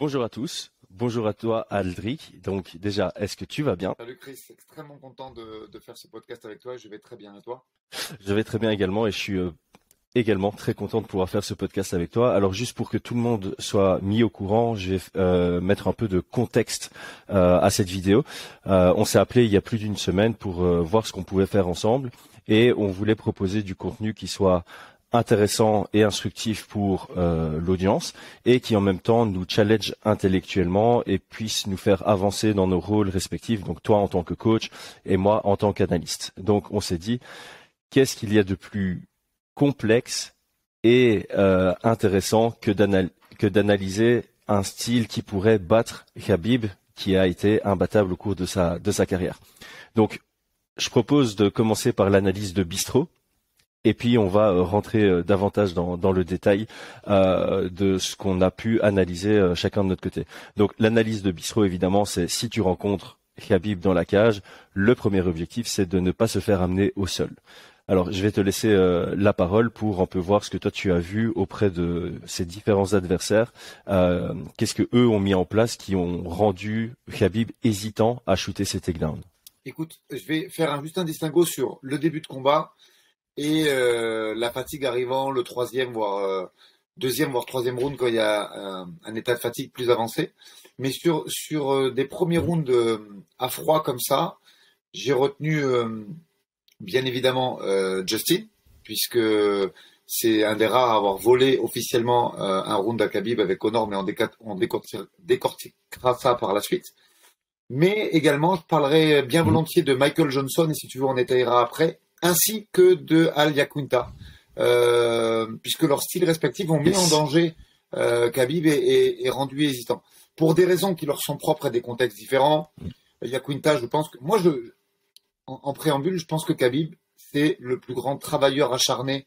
Bonjour à tous. Bonjour à toi, Aldric. Donc, déjà, est-ce que tu vas bien? Salut Chris, extrêmement content de, faire ce podcast avec toi. Je vais très bien. Et toi? Je vais très bien également et je suis euh, également très content de pouvoir faire ce podcast avec toi. Alors, juste pour que tout le monde soit mis au courant, je vais euh, mettre un peu de contexte euh, à cette vidéo. on s'est appelé il y a plus d'une semaine pour voir ce qu'on pouvait faire ensemble et on voulait proposer du contenu qui soit intéressant et instructif pour euh, l'audience et qui en même temps nous challenge intellectuellement et puisse nous faire avancer dans nos rôles respectifs, donc toi en tant que coach et moi en tant qu'analyste. Donc on s'est dit, qu'est-ce qu'il y a de plus complexe et euh, intéressant que d'analyser un style qui pourrait battre Khabib qui a été imbattable au cours de sa, de sa carrière? Donc je propose de commencer par l'analyse de Bistro, et puis on va euh, rentrer euh, davantage dans, le détail euh, de ce qu'on a pu analyser chacun de notre côté. Donc l'analyse de Bistro, évidemment, c'est si tu rencontres Khabib dans la cage, le premier objectif, c'est de ne pas se faire amener au sol. Alors, je vais te laisser la parole pour un peu voir ce que toi tu as vu auprès de ces différents adversaires. Qu'est-ce que eux ont mis en place qui ont rendu Khabib hésitant à shooter ses takedowns Écoute, je vais faire juste un distinguo sur le début de combat et euh, la fatigue arrivant le troisième, voire euh, deuxième, voire troisième round quand il y a un, état de fatigue plus avancé. Mais sur, sur euh, des premiers rounds à froid comme ça, j'ai retenu bien évidemment Justin, puisque c'est un des rares à avoir volé officiellement un round à Khabib avec Honor, mais on, on décortiquera ça par la suite. Mais également, je parlerai bien volontiers de Michael Johnson, et si tu veux, on étayera après, ainsi que de Al Yakunta, euh, puisque leurs styles respectifs ont mis en danger euh, Khabib et, rendu hésitant. Pour des raisons qui leur sont propres et des contextes différents, mm. Yakunta, je pense que moi, je, en, préambule, je pense que Khabib, c'est le plus grand travailleur acharné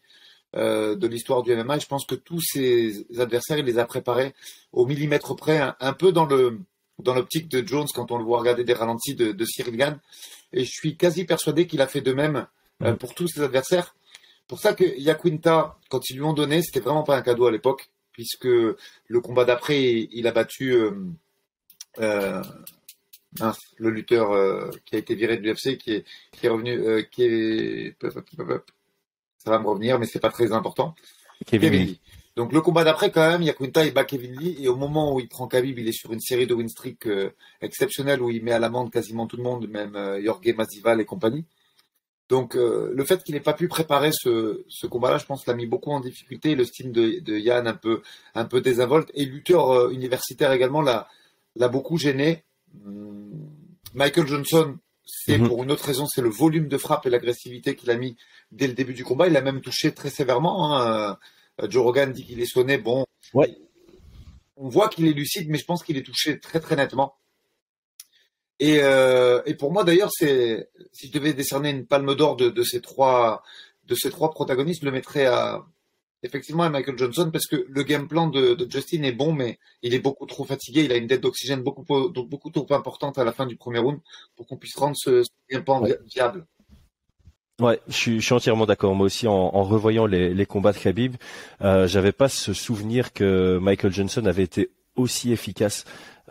euh, de l'histoire du MMA. Et je pense que tous ses adversaires, il les a préparés au millimètre près, un, peu dans le dans l'optique de Jones quand on le voit regarder des ralentis de, de Cyril Gann. Et je suis quasi persuadé qu'il a fait de même euh, pour tous ses adversaires. Pour ça que Yaquinta, quand ils lui ont donné, c'était vraiment pas un cadeau à l'époque, puisque le combat d'après, il a battu euh, euh, le lutteur qui a été viré de l'UFC, qui est, qui est revenu, qui est, ça va me revenir, mais c'est pas très important. Kevin, Lee. Donc le combat d'après, quand même, Yaquinta il bat Kevin Lee et au moment où il prend Khabib, il est sur une série de win streak exceptionnelle où il met à l'amende quasiment tout le monde, même Jorge Masvidal et compagnie. Donc euh, le fait qu'il n'ait pas pu préparer ce, combat-là, je pense, l'a mis beaucoup en difficulté. Le style de, Yann un peu, un peu désinvolte et lutteur euh, universitaire également l'a, beaucoup gêné. Hum, Michael Johnson, c'est mhm. pour une autre raison, c'est le volume de frappe et l'agressivité qu'il a mis dès le début du combat. Il a même touché très sévèrement. Hein. Euh, Joe Rogan dit qu'il est sonné. Bon, on voit qu'il est lucide, mais je pense qu'il est touché très très nettement. Euh, et, pour moi, d'ailleurs, c'est si je devais décerner une palme d'or de, ces trois de ces trois protagonistes, je le mettrais à effectivement à Michael Johnson parce que le game plan de, Justin est bon, mais il est beaucoup trop fatigué. Il a une dette d'oxygène beaucoup beaucoup trop importante à la fin du premier round pour qu'on puisse rendre ce, game plan viable. Ouais, je suis, entièrement d'accord. Moi aussi, en, revoyant les, combats de Khabib, euh, j'avais pas ce souvenir que Michael Johnson avait été aussi efficace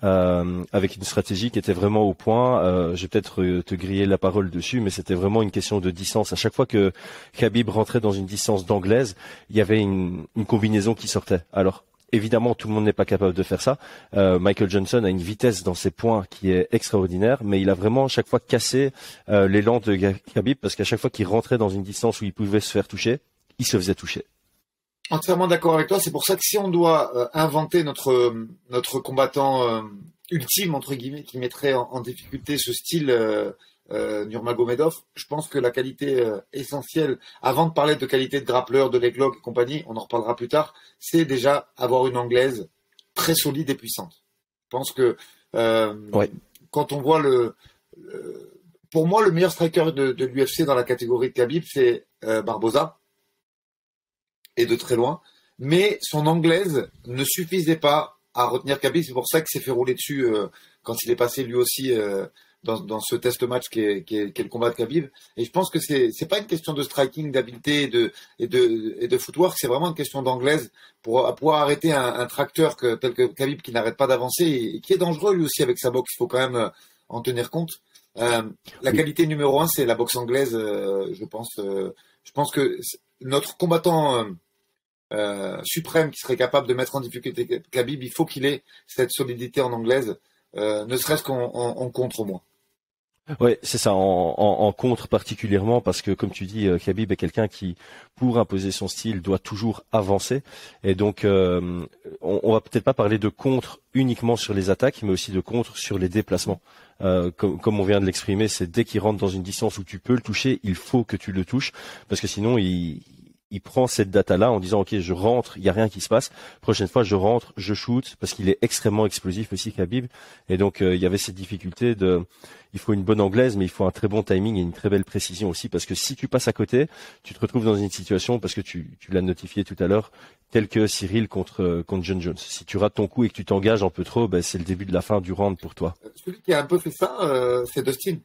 euh, avec une stratégie qui était vraiment au point. Euh, je vais peut-être euh, te griller la parole dessus, mais c'était vraiment une question de distance. À chaque fois que Khabib rentrait dans une distance d'anglaise, il y avait une, une combinaison qui sortait. Alors évidemment, tout le monde n'est pas capable de faire ça. Euh, Michael Johnson a une vitesse dans ses points qui est extraordinaire, mais il a vraiment chaque fois cassé euh, l'élan de Khabib parce qu'à chaque fois qu'il rentrait dans une distance où il pouvait se faire toucher, il se faisait toucher. Entièrement d'accord avec toi. C'est pour ça que si on doit euh, inventer notre notre combattant euh, ultime entre guillemets qui mettrait en, difficulté ce style euh, euh, Nurmagomedov, je pense que la qualité essentielle, avant de parler de qualité de grappleur, de leglock et compagnie, on en reparlera plus tard, c'est déjà avoir une anglaise très solide et puissante. Je pense que quand on voit le, pour moi le meilleur striker de, de l'UFC dans la catégorie de Khabib, c'est Barboza et de très loin. Mais son anglaise ne suffisait pas à retenir Khabib. C'est pour ça qu'il s'est fait rouler dessus euh, quand il est passé lui aussi euh, dans, dans ce test match qui est, le combat de Khabib. Et je pense que c'est c'est pas une question de striking, d'habileté et de et de et de footwork, c'est vraiment une question d'anglaise pour pouvoir arrêter un, un tracteur que, tel que Khabib qui n'arrête pas d'avancer et, qui est dangereux lui aussi avec sa boxe. Il faut quand même euh, en tenir compte. Euh, la qualité numéro un, c'est la boxe anglaise. Je pense. Je pense que notre combattant suprême qui serait capable de mettre en difficulté Khabib, il faut qu'il ait cette solidité en anglaise, ne serait-ce qu'en contre au Ouais, c'est ça, en, en, contre particulièrement parce que comme tu dis, euh, Khabib est quelqu'un qui, pour imposer son style, doit toujours avancer. Et donc, euh, on, on, va peut-être pas parler de contre uniquement sur les attaques, mais aussi de contre sur les déplacements. Euh, comme, comme, on vient de l'exprimer, c'est dès qu'il rentre dans une distance où tu peux le toucher, il faut que tu le touches parce que sinon, il, il prend cette data-là en disant ok je rentre, il y a rien qui se passe. Prochaine fois je rentre, je shoot parce qu'il est extrêmement explosif aussi Khabib. Et donc euh, il y avait cette difficulté de, il faut une bonne anglaise, mais il faut un très bon timing et une très belle précision aussi parce que si tu passes à côté, tu te retrouves dans une situation parce que tu, tu l'as notifié tout à l'heure, tel que Cyril contre euh, contre John Jones. Si tu rates ton coup et que tu t'engages un peu trop, ben, c'est le début de la fin du round pour toi. Celui qui a un peu fait ça, euh, c'est Dustin.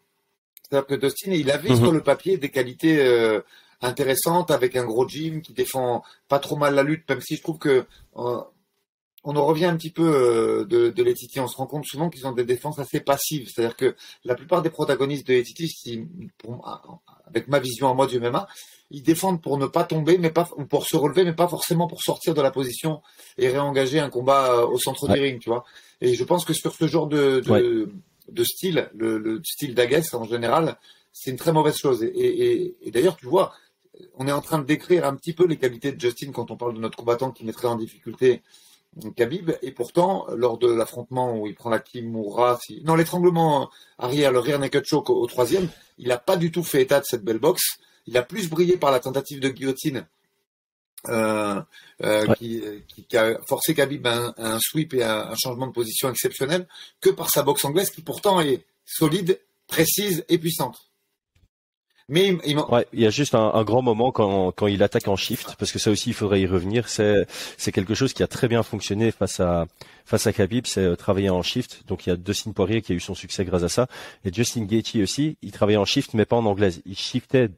C'est-à-dire que Dustin, il avait mhm. sur le papier des qualités intéressante avec un gros gym qui défend pas trop mal la lutte, même si je trouve que euh, on en revient un petit peu euh, de, de Letiti. On se rend compte souvent qu'ils ont des défenses assez passives. C'est-à-dire que la plupart des protagonistes de Letiti, avec ma vision à moi du MMA, ils défendent pour ne pas tomber, mais pas pour se relever, mais pas forcément pour sortir de la position et réengager un combat euh, au centre du ring, tu vois. Et je pense que sur ce genre de, de, de style, le, le style d'Aguès en général, c'est une très mauvaise chose. Et, et, et d'ailleurs, tu vois, on est en train de décrire un petit peu les qualités de Justin quand on parle de notre combattant qui mettrait en difficulté Khabib. Et pourtant, lors de l'affrontement où il prend la Kimura, si... non, l'étranglement arrière, le rear naked choke au, troisième, il n'a pas du tout fait état de cette belle boxe. Il a plus brillé par la tentative de guillotine euh, euh, qui, a forcé Khabib à un, sweep et un, un, changement de position exceptionnel que par sa boxe anglaise qui pourtant est solide, précise et puissante. Mais il, ouais, il y a juste un, un, grand moment quand, quand il attaque en shift, parce que ça aussi il faudrait y revenir. C'est c'est quelque chose qui a très bien fonctionné face à face à Khabib, c'est euh, travailler en shift. Donc il y a Dustin Poirier qui a eu son succès grâce à ça, et Justin Gaethje aussi. Il travaillait en shift, mais pas en anglaise. Il shiftait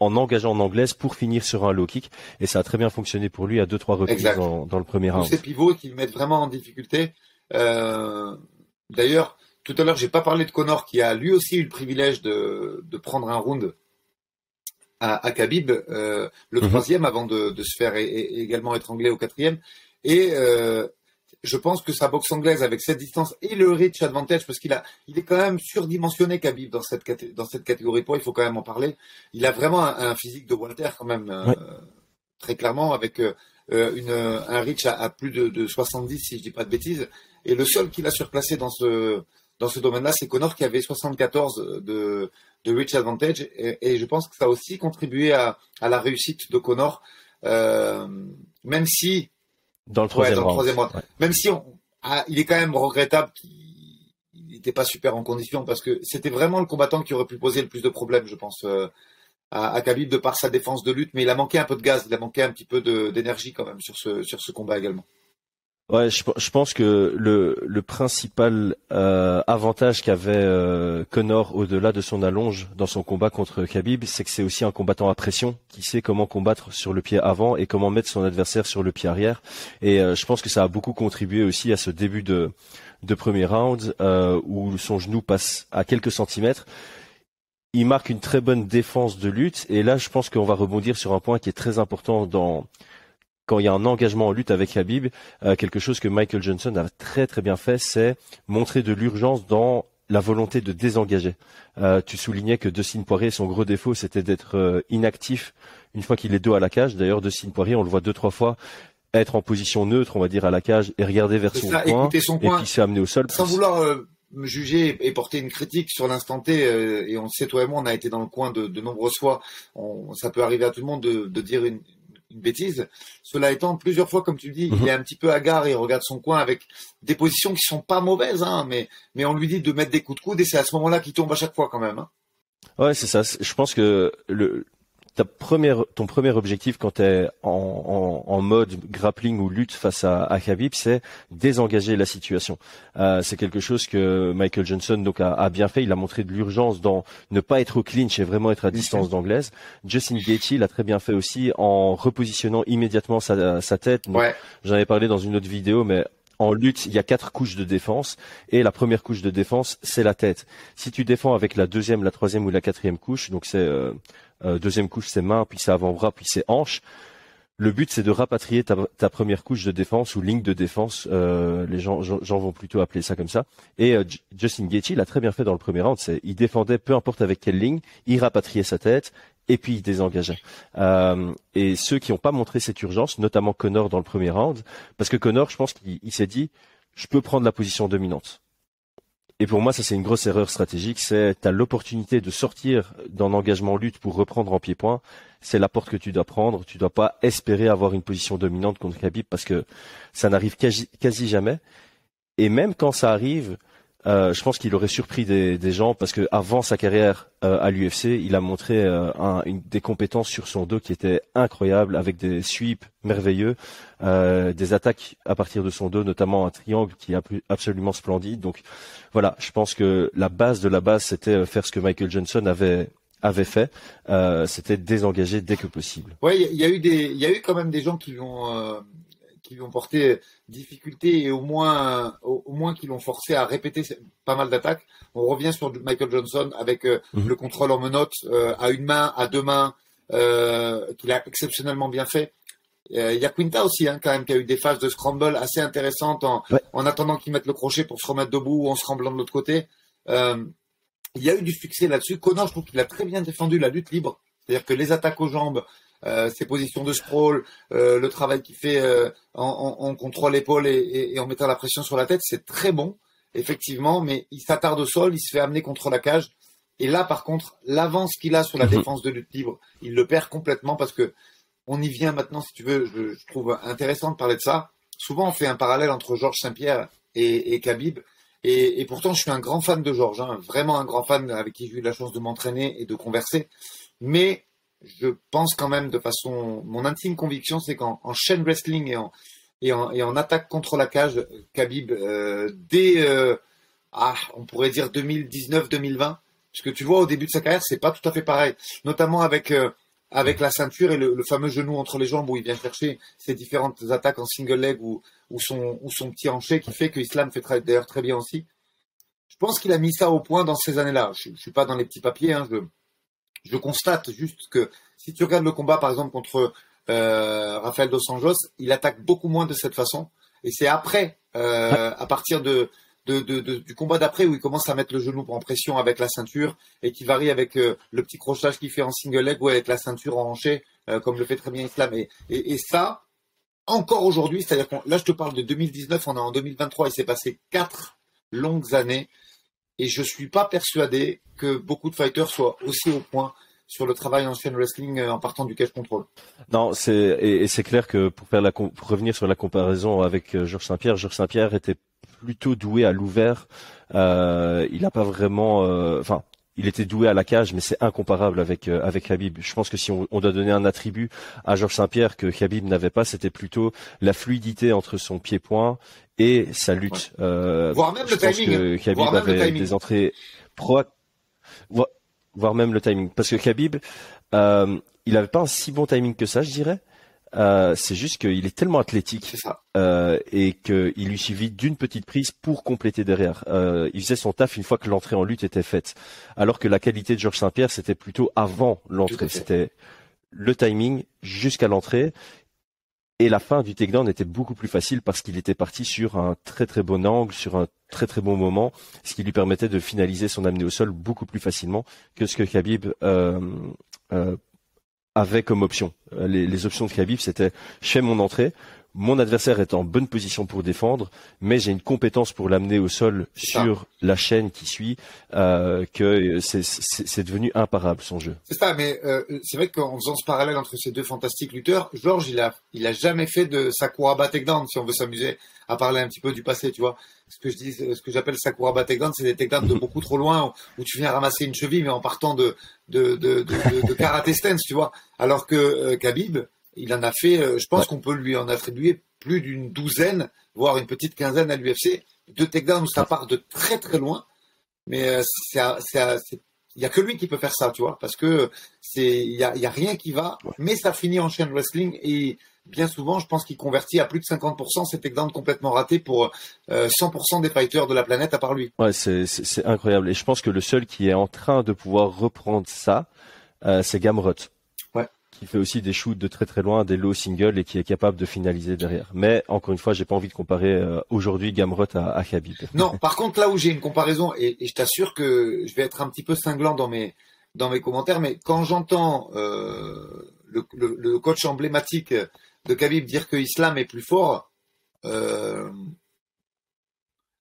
en engageant en anglaise pour finir sur un low kick, et ça a très bien fonctionné pour lui à deux trois reprises dans, dans, le premier round. Ces pivots qui le mettent vraiment en difficulté. Euh, D'ailleurs, tout à l'heure, j'ai pas parlé de Connor qui a lui aussi eu le privilège de, de prendre un round à, à Khabib, euh, le mhm. troisième avant de, de se faire également étrangler au quatrième. Et euh, je pense que sa boxe anglaise avec cette distance et le reach advantage, parce qu'il a, il est quand même surdimensionné Khabib dans cette dans cette catégorie poids, il faut quand même en parler. Il a vraiment un, physique de Walter quand même, euh, très clairement avec une, un reach à, plus de, de, 70 si je dis pas de bêtises. Et le seul qu'il a surplacé dans ce dans ce domaine-là, c'est Connor qui avait 74 de de Rich Advantage. Et, je pense que ça a aussi contribué à, à la réussite de Connor, euh, même si dans le troisième, mois, même si on, ah, il est quand même regrettable qu'il n'était pas super en condition parce que c'était vraiment le combattant qui aurait pu poser le plus de problèmes, je pense. Euh, à, à Khabib de par sa défense de lutte, mais il a manqué un peu de gaz, il a manqué un petit peu d'énergie quand même sur ce, sur ce combat également. Ouais, je, je, pense que le, le principal euh, avantage qu'avait euh, Connor au-delà de son allonge dans son combat contre Khabib, c'est que c'est aussi un combattant à pression qui sait comment combattre sur le pied avant et comment mettre son adversaire sur le pied arrière. Et euh, je pense que ça a beaucoup contribué aussi à ce début de, de premier round euh, où son genou passe à quelques centimètres il marque une très bonne défense de lutte. Et là, je pense qu'on va rebondir sur un point qui est très important dans quand il y a un engagement en lutte avec Habib, euh, quelque chose que Michael Johnson a très très bien fait, c'est montrer de l'urgence dans la volonté de désengager. Euh, tu soulignais que Dustin Poirier, son gros défaut, c'était d'être euh, inactif une fois qu'il est dos à la cage. D'ailleurs, Dustin Poirier, on le voit deux trois fois être en position neutre, on va dire à la cage et regarder vers son, coin, son, et puis s'amener au sol. Sans vouloir me juger et porter une critique sur l'instant T, et on sait toi et moi, on a été dans le coin de, de nombreuses fois. On, ça peut arriver à tout le monde de, de dire une, une bêtise. Cela étant, plusieurs fois, comme tu dis, il mhm. est un petit peu hagard, il regarde son coin avec des positions qui sont pas mauvaises, hein, mais, mais on lui dit de mettre des coups de coude et c'est à ce moment-là qu'il tombe à chaque fois quand même. Hein. Ouais, c'est ça. Je pense que le, ta première, ton premier objectif quand tu es en, en, mode grappling ou lutte face à, à Khabib, c'est désengager la situation. Euh, c'est quelque chose que Michael Johnson donc a, a bien fait. Il a montré de l'urgence dans ne pas être au clinch et vraiment être à distance d'anglaise. Justin Gaethje l'a très bien fait aussi en repositionnant immédiatement sa, sa tête. J'en avais parlé dans une autre vidéo, mais en lutte, il y a quatre couches de défense et la première couche de défense, c'est la tête. Si tu défends avec la deuxième, la troisième ou la quatrième couche, donc c'est euh, euh, deuxième couche, c'est main, puis c'est avant-bras, puis c'est hanche. Le but, c'est de rapatrier ta, première couche de défense ou ligne de défense. Euh, les gens, gens, vont plutôt appeler ça comme ça. Et Justin Gaethje l'a très bien fait dans le premier round. Il défendait peu importe avec quelle ligne, il rapatriait sa tête et puis il désengageait. Euh, et ceux qui n'ont pas montré cette urgence, notamment Connor dans le premier round, parce que Connor, je pense qu'il s'est dit, je peux prendre la position dominante. Et pour moi, ça c'est une grosse erreur stratégique. C'est tu as l'opportunité de sortir d'un engagement lutte pour reprendre en pied-point. C'est la porte que tu dois prendre. Tu dois pas espérer avoir une position dominante contre Khabib parce que ça n'arrive quasi jamais. Et même quand ça arrive, euh, je pense qu'il aurait surpris des, des, gens parce que avant sa carrière euh, à l'UFC, il a montré euh, un, une, des compétences sur son dos qui étaient incroyables, avec des sweeps merveilleux, des attaques à partir de son dos, notamment un triangle qui est absolument splendide. Donc voilà, je pense que la base de la base, c'était faire ce que Michael Johnson avait avait fait, c'était désengager dès que possible. Oui, il y a eu des, il y a eu quand même des gens qui ont qui lui ont porté difficulté et au moins, au, moins qui l'ont forcé à répéter pas mal d'attaques. On revient sur Michael Johnson avec euh, mhm. le contrôle en menottes euh, à une main, à deux mains, euh, qu'il a exceptionnellement bien fait. Il y a Quinta aussi, hein, quand même, qui a eu des phases de scramble assez intéressantes en, en attendant qu'il mette le crochet pour se remettre debout ou en scramblant de l'autre côté. il y a eu du succès là-dessus. Connor, je trouve qu'il a très bien défendu la lutte libre. C'est-à-dire que les attaques aux jambes, euh, ses positions de scroll, euh, le travail qu'il fait euh, en, en, contrôle épaule et, et, en mettant la pression sur la tête, c'est très bon, effectivement, mais il s'attarde au sol, il se fait amener contre la cage. Et là, par contre, l'avance qu'il a sur la mhm. défense de lutte libre, il le perd complètement parce que on y vient maintenant, si tu veux, je, je trouve intéressant de parler de ça. Souvent, on fait un parallèle entre Georges Saint-Pierre et, et Khabib. Et, et, pourtant, je suis un grand fan de Georges, hein, vraiment un grand fan avec qui j'ai eu la chance de m'entraîner et de converser. Mais je pense quand même de façon, mon intime conviction, c'est qu'en chaîne wrestling et en, et en, attaque contre la cage, Khabib, euh, dès, euh, ah, on pourrait dire 2019-2020, parce que tu vois, au début de sa carrière, c'est pas tout à fait pareil, notamment avec euh, avec la ceinture et le, fameux genou entre les jambes où il vient chercher ses différentes attaques en single leg ou, ou son ou son petit hanché qui fait que Islam fait d'ailleurs très bien aussi. Je pense qu'il a mis ça au point dans ces années-là. Je, je suis pas dans les petits papiers, hein, je je constate juste que si tu regardes le combat, par exemple, contre euh, Rafael Dos Anjos, il attaque beaucoup moins de cette façon. Et c'est après, euh, à partir de, de, de, du combat d'après, où il commence à mettre le genou en pression avec la ceinture et qui varie avec euh, le petit crochage qu'il fait en single leg ou avec la ceinture en hanché, euh, comme le fait très bien Islam. Et, et, et ça, encore aujourd'hui, c'est-à-dire que là, je te parle de 2019, on est en 2023, il s'est passé quatre longues années et je suis pas persuadé que beaucoup de fighters soient aussi au point sur le travail en chaîne wrestling euh, en partant du cash control. Non, c'est et, c'est clair que pour revenir sur la comparaison avec euh, Georges Saint-Pierre, Georges Saint-Pierre était plutôt doué à l'ouvert. Euh, il n'a pas vraiment, enfin, il était doué à la cage, mais c'est incomparable avec euh, avec Habib. Je pense que si on, doit donner un attribut à Georges Saint-Pierre que Habib n'avait pas, c'était plutôt la fluidité entre son pied-point et sa lutte. Euh, voire même le timing. Que Khabib avait des entrées pro, voire même le timing, parce que Khabib, euh, il avait pas un si bon timing que ça, je dirais. Euh, c'est juste qu'il est tellement athlétique euh, et qu'il lui suffit d'une petite prise pour compléter derrière. Euh, il faisait son taf une fois que l'entrée en lutte était faite, alors que la qualité de Georges Saint-Pierre c'était plutôt avant l'entrée. C'était le timing jusqu'à l'entrée et la fin du takedown était beaucoup plus facile parce qu'il était parti sur un très très bon angle, sur un très très bon moment, ce qui lui permettait de finaliser son amené au sol beaucoup plus facilement que ce que Khabib euh, euh, avait comme option. Les, les options de Khabib, c'était je fais mon entrée, mon adversaire est en bonne position pour défendre, mais j'ai une compétence pour l'amener au sol sur la chaîne qui suit, euh, que c'est devenu imparable son jeu. C'est ça, mais euh, c'est vrai qu'en faisant ce parallèle entre ces deux fantastiques lutteurs, Georges, il a, il a jamais fait de Sakuraba takedown, si on veut s'amuser à parler un petit peu du passé, tu vois. Ce que je dis, ce que j'appelle Sakuraba takedown, c'est des takedowns de beaucoup trop loin où, tu viens ramasser une cheville, mais en partant de de de, de, de, karaté stance, tu vois. Alors que euh, Khabib, il en a fait, euh, je pense qu'on peut lui en attribuer plus d'une douzaine, voire une petite quinzaine à l'UFC. Deux takedowns ça part de très très loin. Mais euh, il n'y a que lui qui peut faire ça, tu vois, parce que c'est il y a, y a, rien qui va, mais ça finit en chain wrestling et bien souvent, je pense qu'il convertit à plus de 50% ces takedowns complètement ratés pour 100% euh, des fighters de la planète à part lui. Ouais, c'est incroyable. Et je pense que le seul qui est en train de pouvoir reprendre ça, c'est Gamrot qui fait aussi des shoots de très très loin, des low singles et qui est capable de finaliser derrière. Mais encore une fois, j'ai pas envie de comparer euh, aujourd'hui Gamrot à, à Khabib. Non, par contre là où j'ai une comparaison et, je t'assure que je vais être un petit peu cinglant dans mes dans mes commentaires, mais quand j'entends euh, le, le, coach emblématique de Khabib dire que Islam est plus fort, euh,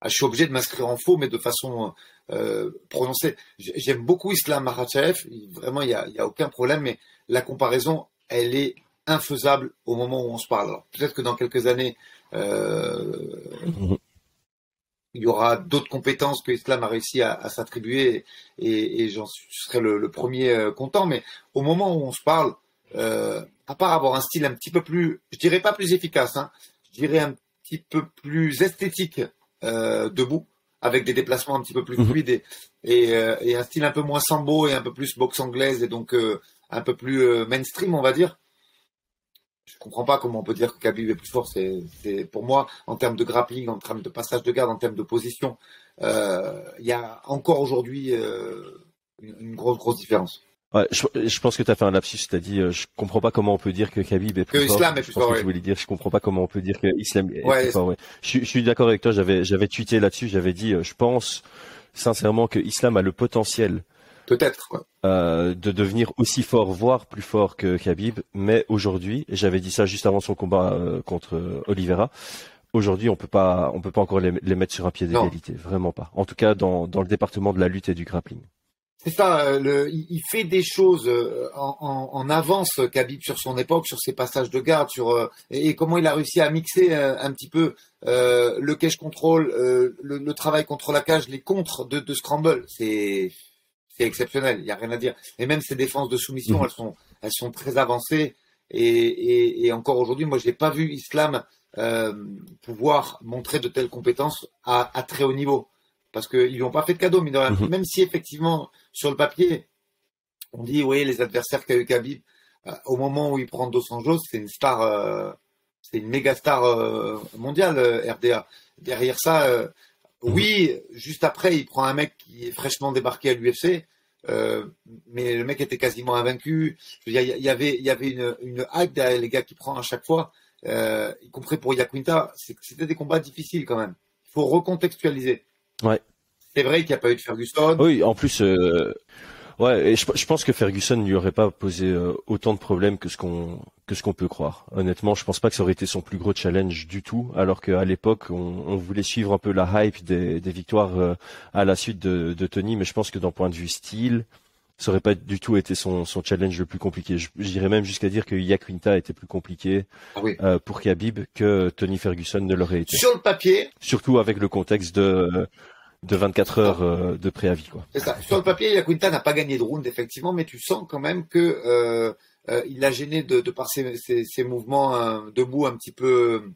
ah, je suis obligé de m'inscrire en faux, mais de façon prononcée. J'aime beaucoup Islam Makhachev, vraiment il n'y a, a aucun problème, mais la comparaison, elle est infaisable au moment où on se parle. Peut-être que dans quelques années, euh, il y aura d'autres compétences que l'islam a réussi à, s'attribuer et, j'en serai le, premier euh, content. Mais au moment où on se parle, euh, à part avoir un style un petit peu plus, je dirais pas plus efficace, hein, je dirais un petit peu plus esthétique debout, avec des déplacements un petit peu plus mhm. fluides et, un style un peu moins sambo et un peu plus boxe anglaise et donc un peu plus euh, mainstream, on va dire. Je comprends pas comment on peut dire que Khabib est plus fort. C'est, pour moi, en termes de grappling, en termes de passage de garde, en termes de position, euh, il y a encore aujourd'hui euh, une, grosse, grosse différence. Ouais, je, pense que tu as fait un lapsus, tu as dit je comprends pas comment on peut dire que Khabib est plus que fort. Islam est plus fort. je voulais dire je comprends pas comment on peut dire que Islam est plus fort. Je, je suis d'accord avec toi, j'avais j'avais tweeté là-dessus, j'avais dit je pense sincèrement que Islam a le potentiel Peut-être. Euh, de devenir aussi fort, voire plus fort que Khabib. Mais aujourd'hui, j'avais dit ça juste avant son combat euh, contre euh, Oliveira. Aujourd'hui, on peut pas, on peut pas encore les, mettre sur un pied d'égalité, vraiment pas. En tout cas, dans, dans le département de la lutte et du grappling. C'est ça. Le, il fait des choses en, en, avance, Khabib, sur son époque, sur ses passages de garde, sur et, comment il a réussi à mixer un, petit peu le cage control, le, travail contre la cage, les contres de, de scramble. C'est c'est exceptionnel, il n'y a rien à dire. Et même ces défenses de soumission, mhm. elles sont, elles sont très avancées. Et, encore aujourd'hui, moi, je n'ai pas vu Islam euh, pouvoir montrer de telles compétences à, très haut niveau. Parce qu'ils lui ont pas fait de cadeau, mais mhm. même si effectivement, sur le papier, on dit, oui, les adversaires qu'a eu Khabib, euh, au moment où il prend Dos Anjos, c'est une star, euh, c'est une méga star mondiale, RDA. Derrière ça, oui, juste après, il prend un mec qui est fraîchement débarqué à l'UFC, euh, mais le mec était quasiment invaincu. Il y, avait, il y avait une, une hype derrière les gars qui prend à chaque fois, euh, y compris pour Yaquinta. C'était des combats difficiles quand même. Il faut recontextualiser. Ouais. C'est vrai qu'il n'y a pas eu de Ferguson. Oui, en plus, euh, Ouais, et je, pense que Ferguson ne lui aurait pas posé euh, autant de problèmes que ce qu'on que ce qu'on peut croire. Honnêtement, je pense pas que ça aurait été son plus gros challenge du tout, alors qu'à l'époque, on, voulait suivre un peu la hype des, victoires euh, à la suite de, Tony, mais je pense que d'un point de vue style, ça aurait pas du tout été son, challenge le plus compliqué. Je dirais même jusqu'à dire que Yaquinta était plus compliqué ah euh, pour Khabib que Tony Ferguson ne l'aurait été. Sur le papier. Surtout avec le contexte de de 24 heures euh, de préavis. Quoi. C'est ça. Sur le papier, Yaquinta n'a pas gagné de round, effectivement, mais tu sens quand même que euh, euh, il a gêné de, de par ses, ses, mouvements debout un petit peu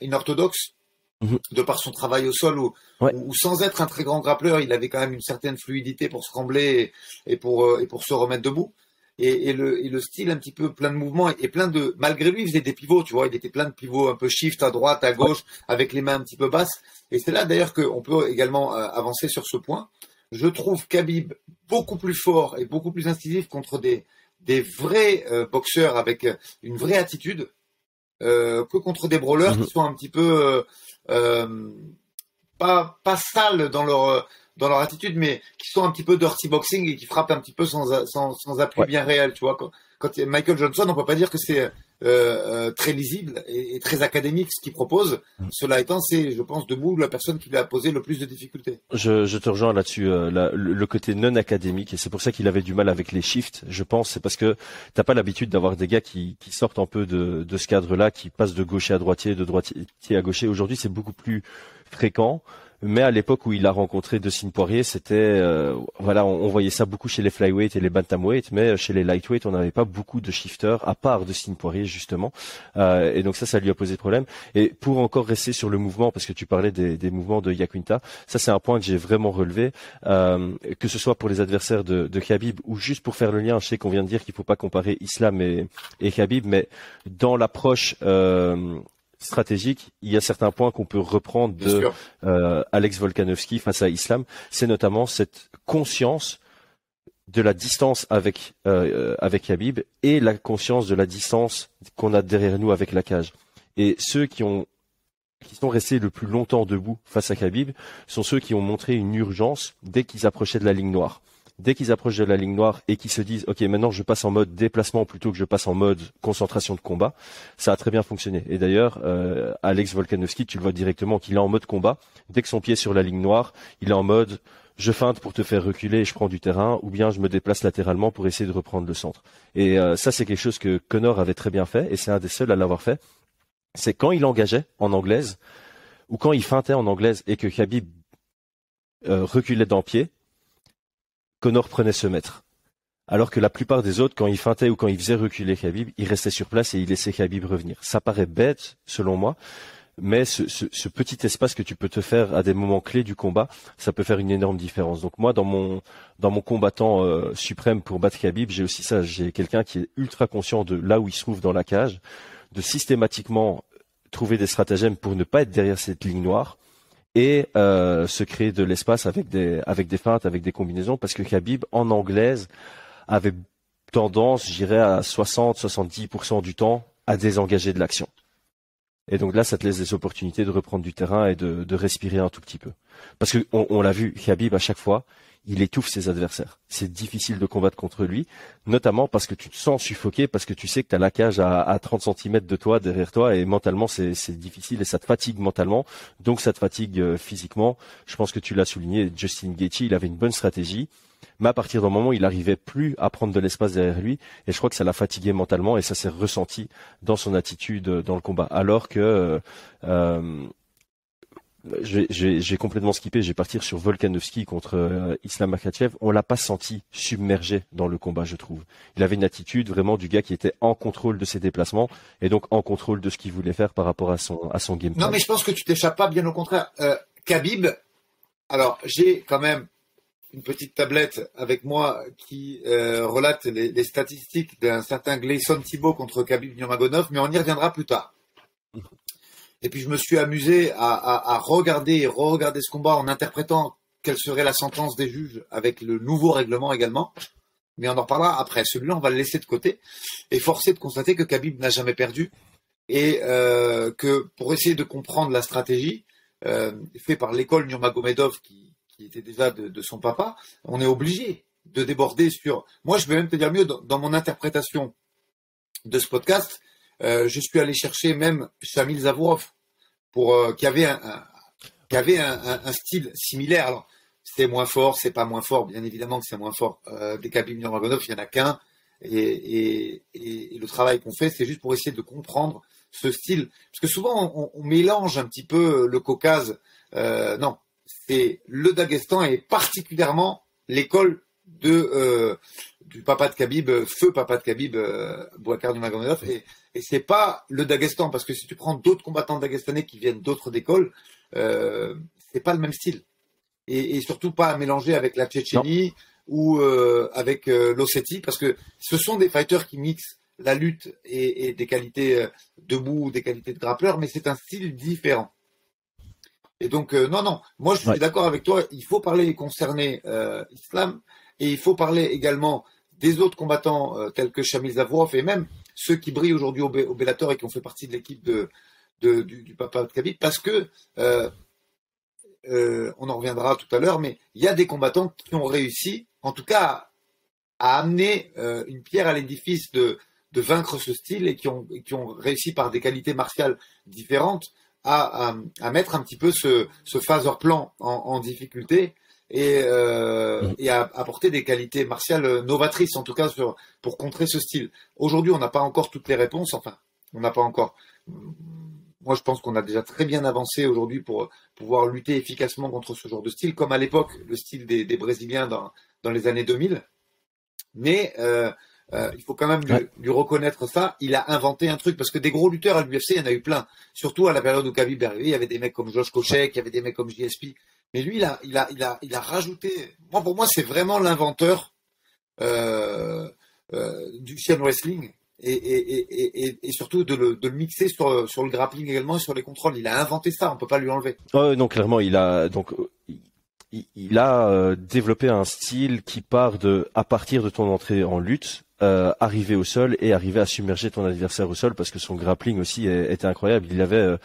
inorthodoxes, mhm. de par son travail au sol, ou sans être un très grand grappleur, il avait quand même une certaine fluidité pour se rembler et, pour, et pour se remettre debout. Et, et, le, et, le, style un petit peu plein de mouvements et, plein de malgré lui il faisait des pivots tu vois il était plein de pivots un peu shift à droite à gauche avec les mains un petit peu basses et c'est là d'ailleurs qu'on peut également euh, avancer sur ce point. Je trouve Khabib beaucoup plus fort et beaucoup plus incisif contre des, des vrais euh, boxeurs avec euh, une vraie attitude que contre des brawlers qui mhm. sont un petit peu pas, pas sales dans leur, dans leur attitude, mais qui sont un petit peu dirty boxing et qui frappent un petit peu sans, sans, sans appui bien réel. Tu vois, quand, quand Michael Johnson, on peut pas dire que c'est euh, très lisible et, très académique ce qu'il propose. Mm. Cela étant, c'est, je pense, debout la personne qui lui a posé le plus de difficultés. Je, te rejoins là-dessus, le, côté non académique, et c'est pour ça qu'il avait du mal avec les shifts. Je pense, c'est parce que t'as pas l'habitude d'avoir des gars qui, sortent un peu de, de ce cadre-là, qui passent de gaucher à droitier, de droitier à gaucher. Aujourd'hui, c'est beaucoup plus fréquent. Mais à l'époque où il a rencontré Dustin Poirier, c'était euh, voilà, on, voyait ça beaucoup chez les flyweight et les bantamweight, mais chez les lightweight, on n'avait pas beaucoup de shifters à part Dustin Poirier justement. Euh, et donc ça, ça lui a posé problème. Et pour encore rester sur le mouvement, parce que tu parlais des, mouvements de Yaquinta, ça c'est un point que j'ai vraiment relevé, euh, que ce soit pour les adversaires de, de Khabib ou juste pour faire le lien. Je sais qu'on vient de dire qu'il faut pas comparer Islam et, et Khabib, mais dans l'approche stratégique, il y a certains points qu'on peut reprendre de euh, Alex Volkanovski face à Islam. C'est notamment cette conscience de la distance avec euh, avec Habib et la conscience de la distance qu'on a derrière nous avec la cage. Et ceux qui ont qui sont restés le plus longtemps debout face à Khabib sont ceux qui ont montré une urgence dès qu'ils approchaient de la ligne noire dès qu'ils approchent de la ligne noire et qu'ils se disent ok maintenant je passe en mode déplacement plutôt que je passe en mode concentration de combat, ça a très bien fonctionné. Et d'ailleurs, euh, Alex Volkanovski, tu le vois directement qu'il est en mode combat. Dès que son pied est sur la ligne noire, il est en mode je feinte pour te faire reculer et je prends du terrain, ou bien je me déplace latéralement pour essayer de reprendre le centre. Et euh, ça, c'est quelque chose que Connor avait très bien fait, et c'est un des seuls à l'avoir fait. C'est quand il engageait en anglaise, ou quand il feintait en anglaise et que Khabib euh, reculait d'un pied, Connor prenait ce mètre. Alors que la plupart des autres, quand ils feintaient ou quand ils faisaient reculer Khabib, ils restaient sur place et ils laissaient Khabib revenir. Ça paraît bête, selon moi, mais ce, petit espace que tu peux te faire à des moments clés du combat, ça peut faire une énorme différence. Donc moi, dans mon dans mon combattant euh, suprême pour battre Khabib, j'ai aussi ça. J'ai quelqu'un qui est ultra conscient de là où il se trouve dans la cage, de systématiquement trouver des stratagèmes pour ne pas être derrière cette ligne noire et euh, se créer de l'espace avec des avec des feintes, avec des combinaisons, parce que Khabib en anglaise avait tendance, j'irais à 60-70% du temps à désengager de l'action. Et donc là, ça te laisse des opportunités de reprendre du terrain et de, respirer un tout petit peu. Parce que on l'a vu, Khabib à chaque fois, il étouffe ses adversaires. C'est difficile de combattre contre lui, notamment parce que tu te sens suffoqué, parce que tu sais que tu as la cage à, à 30 cm de toi, derrière toi, et mentalement c'est difficile et ça te fatigue mentalement, donc ça te fatigue euh, physiquement. Je pense que tu l'as souligné, Justin Gaethje, il avait une bonne stratégie, mais à partir d'un moment, il n'arrivait plus à prendre de l'espace derrière lui, et je crois que ça l'a fatigué mentalement, et ça s'est ressenti dans son attitude euh, dans le combat. Alors que euh, euh j'ai complètement skippé, je vais partir sur Volkanovski contre euh, Islam Makhachev. On l'a pas senti submergé dans le combat, je trouve. Il avait une attitude vraiment du gars qui était en contrôle de ses déplacements et donc en contrôle de ce qu'il voulait faire par rapport à son à son game. Non, mais je pense que tu t'échappes pas, bien au contraire. Khabib, alors j'ai quand même une petite tablette avec moi qui euh, relate les, statistiques d'un certain Gleison Thibault contre Khabib Nurmagomedov, mais on y reviendra plus tard. Et puis je me suis amusé à, regarder et re-regarder ce combat en interprétant quelle serait la sentence des juges avec le nouveau règlement également. Mais on en reparlera après. Celui-là, on va le laisser de côté. Et forcé de constater que Khabib n'a jamais perdu. Et euh, que pour essayer de comprendre la stratégie euh, faite par l'école Nurmagomedov, qui, qui était déjà de, son papa, on est obligé de déborder sur... Moi, je vais même te dire mieux, dans mon interprétation de ce podcast, euh, je suis allé chercher même Shamil Zavorov, pour euh, qui avait un, qui avait un, style similaire. Alors c'est moins fort, c'est pas moins fort, bien évidemment que c'est moins fort. Euh, des Khabib Nurmagomedov, il y en a qu'un, et, le travail qu'on fait, c'est juste pour essayer de comprendre ce style, parce que souvent on, on mélange un petit peu le Caucase. Non, c'est le Daghestan et particulièrement l'école de euh, du papa de Khabib, feu papa de Khabib, euh, Bouakar Nurmagomedov, et et c'est pas le Daghestan, parce que si tu prends d'autres combattants dagestanais qui viennent d'autres écoles, euh, c'est pas le même style. Et, surtout pas à mélanger avec la Tchétchénie ou euh, avec euh, l'Ossétie, parce que ce sont des fighters qui mixent la lutte et, des qualités euh, debout ou des qualités de grappleur, mais c'est un style différent. Et donc, non, non, moi je suis d'accord avec toi, il faut parler concerné islam, et il faut parler également des autres combattants tels que Shamil Zavorov et même ceux qui brillent aujourd'hui au, Bellator et qui ont fait partie de l'équipe de, du, papa de Khabib, parce que euh, euh, on en reviendra tout à l'heure, mais il y a des combattants qui ont réussi, en tout cas, à, amener euh, une pierre à l'édifice de, de vaincre ce style et qui ont, qui ont réussi par des qualités martiales différentes à, à, mettre un petit peu ce, ce phaser plan en, en difficulté et, euh, mm. et à apporter des qualités martiales novatrices, en tout cas sur, pour contrer ce style. Aujourd'hui, on n'a pas encore toutes les réponses, enfin, on n'a pas encore. Moi, je pense qu'on a déjà très bien avancé aujourd'hui pour pouvoir lutter efficacement contre ce genre de style, comme à l'époque le style des, des Brésiliens dans, dans les années 2000. Mais euh, euh, il faut quand même lui, reconnaître ça. Il a inventé un truc parce que des gros lutteurs à l'UFC, il y en a eu plein. Surtout à la période où Khabib est arrivé, il y avait des mecs comme Josh Koscheck, il y avait des mecs comme JSP. Mais lui, il a, il a, il a, il a rajouté. Moi, pour moi, c'est vraiment l'inventeur euh, euh, du chien wrestling et, et, et, et, surtout de le, de le mixer sur, sur le grappling également et sur les contrôles. Il a inventé ça. On peut pas lui enlever. Oh, non, clairement, il a donc il, a euh, développé un style qui part de à partir de ton entrée en lutte, euh, arriver au sol et arriver à submerger ton adversaire au sol parce que son grappling aussi était incroyable. Il avait euh,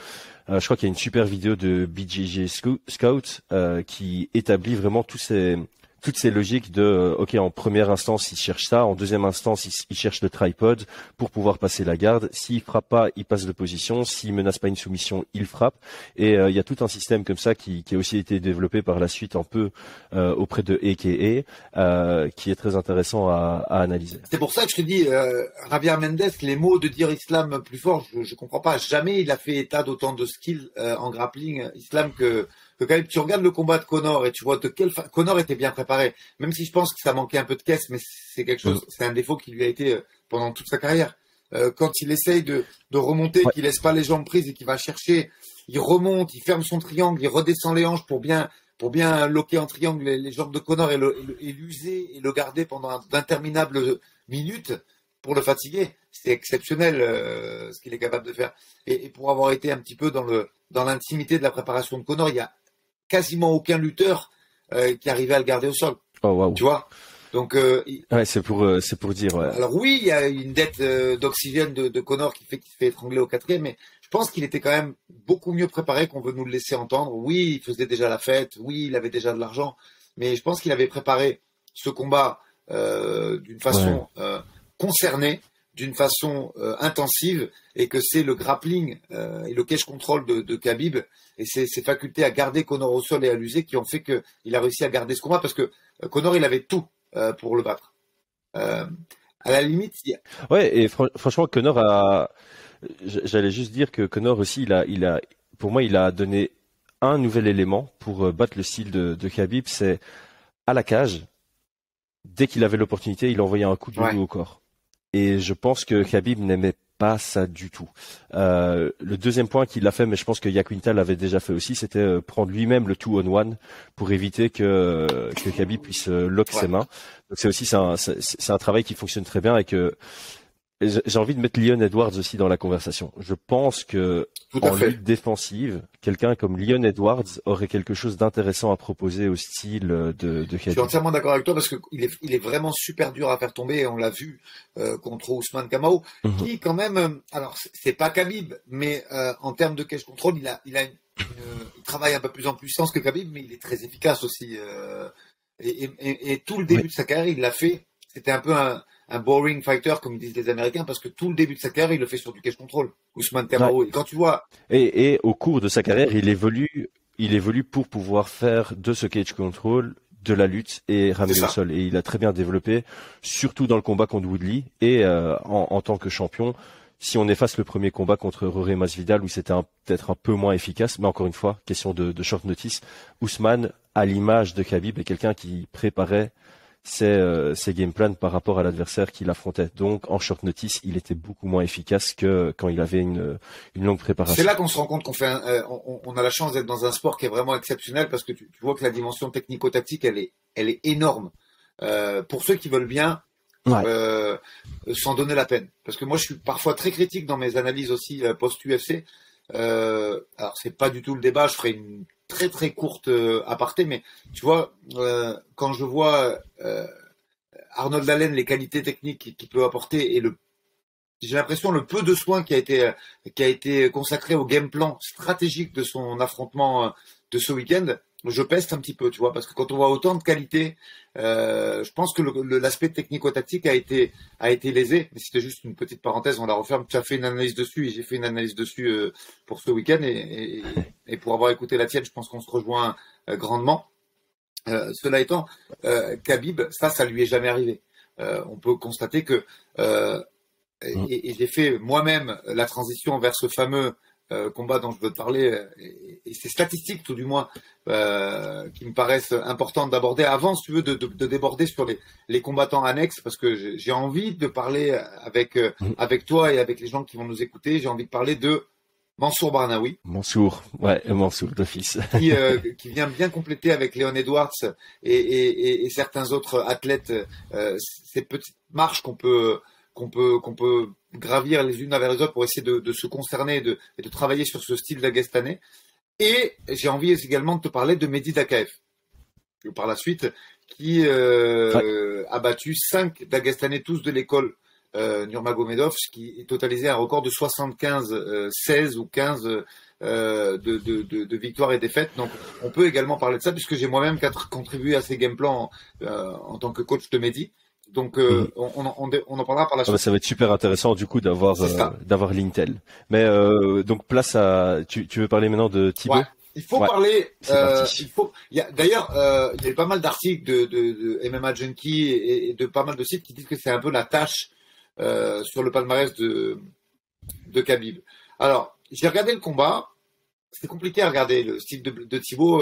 je crois qu'il y a une super vidéo de BJJ Scout qui établit vraiment tous ces toutes ces logiques de euh, ok en première instance il cherche ça, en deuxième instance il, cherche le tripod pour pouvoir passer la garde. S'il frappe pas, il passe de position. S'il menace pas une soumission, il frappe. Et euh, il y a tout un système comme ça qui, qui, a aussi été développé par la suite un peu euh, auprès de AKA, qui est très intéressant à, à analyser. C'est pour ça que je te dis, Javier Mendes, les mots de dire islam plus fort, je, je comprends pas. Jamais il a fait état d'autant de skills en grappling islam que que quand même tu regardes le combat de Connor et tu vois de quelle façon Connor était bien préparé, même si je pense que ça manquait un peu de caisse, mais c'est quelque chose, c'est un défaut qui lui a été euh, pendant toute sa carrière. Euh, quand il essaye de, de remonter, qu'il laisse pas les jambes prises et qu'il va chercher, il remonte, il ferme son triangle, il redescend les hanches pour bien pour bien loquer en triangle les, jambes de Connor et l'user et, le garder pendant d'interminables minutes pour le fatiguer. C'est exceptionnel euh, ce qu'il est capable de faire. Et, et, pour avoir été un petit peu dans le dans l'intimité de la préparation de Connor, il y a quasiment aucun lutteur euh, qui arrivait à le garder au sol. Oh, tu vois? Donc euh, ouais, c'est pour euh, c'est pour dire. Alors oui, il y a une dette d'oxygène de, de, Connor qui fait qu'il se fait étrangler au quatrième, mais je pense qu'il était quand même beaucoup mieux préparé qu'on veut nous le laisser entendre. Oui, il faisait déjà la fête, oui, il avait déjà de l'argent, mais je pense qu'il avait préparé ce combat d'une façon concernée, d'une façon intensive, et que c'est le grappling et le cache control de, de Khabib et ses, facultés à garder Connor au sol et à l'user qui ont fait qu'il a réussi à garder ce combat parce que euh, Connor il avait tout euh, pour le battre. Euh, à la limite. Ouais et franchement Connor a, j'allais juste dire que Connor aussi il a, il a, pour moi il a donné un nouvel élément pour battre le style de, de Khabib, c'est à la cage. Dès qu'il avait l'opportunité, il envoyait un coup de ouais. au corps. Et je pense que Khabib n'aimait pas ça du tout. Euh, le deuxième point qu'il a fait, mais je pense que Yaquinta l'avait déjà fait aussi, c'était euh, prendre lui-même le two on one pour éviter que que Kabi puisse euh, lock ses mains. Donc c'est aussi c'est un, c'est un travail qui fonctionne très bien et que j'ai envie de mettre Leon Edwards aussi dans la conversation. Je pense que en lutte défensive, quelqu'un comme Leon Edwards aurait quelque chose d'intéressant à proposer au style de, de Je suis entièrement d'accord avec toi parce qu'il est, il est vraiment super dur à faire tomber. On l'a vu euh, contre Ousmane Kamau, mhm. qui quand même, euh, alors c'est pas Khabib, mais euh, en termes de cash control, il a, il a une, il travaille un peu plus en puissance que Khabib, mais il est très efficace aussi. Et, et, et, tout le début de sa carrière, il l'a fait. C'était un peu un un boring fighter, comme disent les Américains, parce que tout le début de sa carrière, il le fait sur du cash control. Ousmane Kamaro. Et quand tu vois. Et, et, au cours de sa carrière, il évolue, il évolue pour pouvoir faire de ce cage control de la lutte et ramener le sol. Et il a très bien développé, surtout dans le combat contre Woodley et euh, en, en, tant que champion. Si on efface le premier combat contre Roré Masvidal où c'était peut-être un peu moins efficace, mais encore une fois, question de, de short notice, Ousmane, à l'image de Khabib, est quelqu'un qui préparait ses, euh, ses game plans par rapport à l'adversaire qu'il affrontait. Donc en short notice, il était beaucoup moins efficace que quand il avait une, une longue préparation. C'est là qu'on se rend compte qu'on fait, euh, on, on, a la chance d'être dans un sport qui est vraiment exceptionnel parce que tu, tu vois que la dimension technico-tactique, elle est, elle est énorme. Euh, pour ceux qui veulent bien, euh, sans donner la peine. Parce que moi, je suis parfois très critique dans mes analyses aussi euh, post-UFC. Euh, alors, c'est pas du tout le débat. Je ferai une très très courte euh, aparté, mais tu vois, euh, quand je vois euh, Arnold Allen, les qualités techniques qu'il peut apporter et le j'ai l'impression le peu de soin qui a été qui a été consacré au game plan stratégique de son affrontement de ce week-end, je peste un petit peu, tu vois, parce que quand on voit autant de qualité, euh, je pense que l'aspect technico-tactique a été a été lésé. Mais c'était juste une petite parenthèse, on la referme. Tu as fait une analyse dessus et j'ai fait une analyse dessus euh, pour ce week-end et, pour avoir écouté la tienne, je pense qu'on se rejoint euh, grandement. Euh, cela étant, Khabib, ça, ça lui est jamais arrivé. on peut constater que et j'ai fait moi-même la transition vers ce fameux euh, combat dont je veux te parler euh, et, et ces statistiques tout du moins euh, qui me paraissent importantes d'aborder avant si tu veux de, de, de déborder sur les, les, combattants annexes parce que j'ai envie de parler avec euh, avec toi et avec les gens qui vont nous écouter j'ai envie de parler de Mansour Barnaoui. Mansour, ouais, Mansour d'office. qui, euh, qui vient bien compléter avec Léon Edwards et, et, et certains autres athlètes euh, ces petites marches qu'on peut qu'on peut, qu'on peut gravir les unes vers les autres pour essayer de, se concerner et de, et de, travailler sur ce style d'Agastanais. Et j'ai envie également de te parler de Mehdi Dakaev, par la suite, qui euh, a battu cinq Dagestaniens, tous de l'école euh, Nurmagomedov, ce qui totalisait un record de 75, 16 euh, ou 15 euh, de, de, de, victoires et défaites. Donc, on peut également parler de ça, puisque j'ai moi-même contribué à ces game plans en tant que coach de Mehdi. Donc euh, mhm. on, on, on, en parlera par la suite. ça va être super intéressant du coup d'avoir euh, d'avoir l'Intel. Mais euh, donc place à tu, tu veux parler maintenant de Thibaut ouais. Il faut parler. Il faut. Il d'ailleurs il y a eu pas mal d'articles de, de, de, MMA Junkie et, de pas mal de sites qui disent que c'est un peu la tâche sur le palmarès de de Khabib. Alors j'ai regardé le combat. C'est compliqué à regarder le style de, de Thibaut.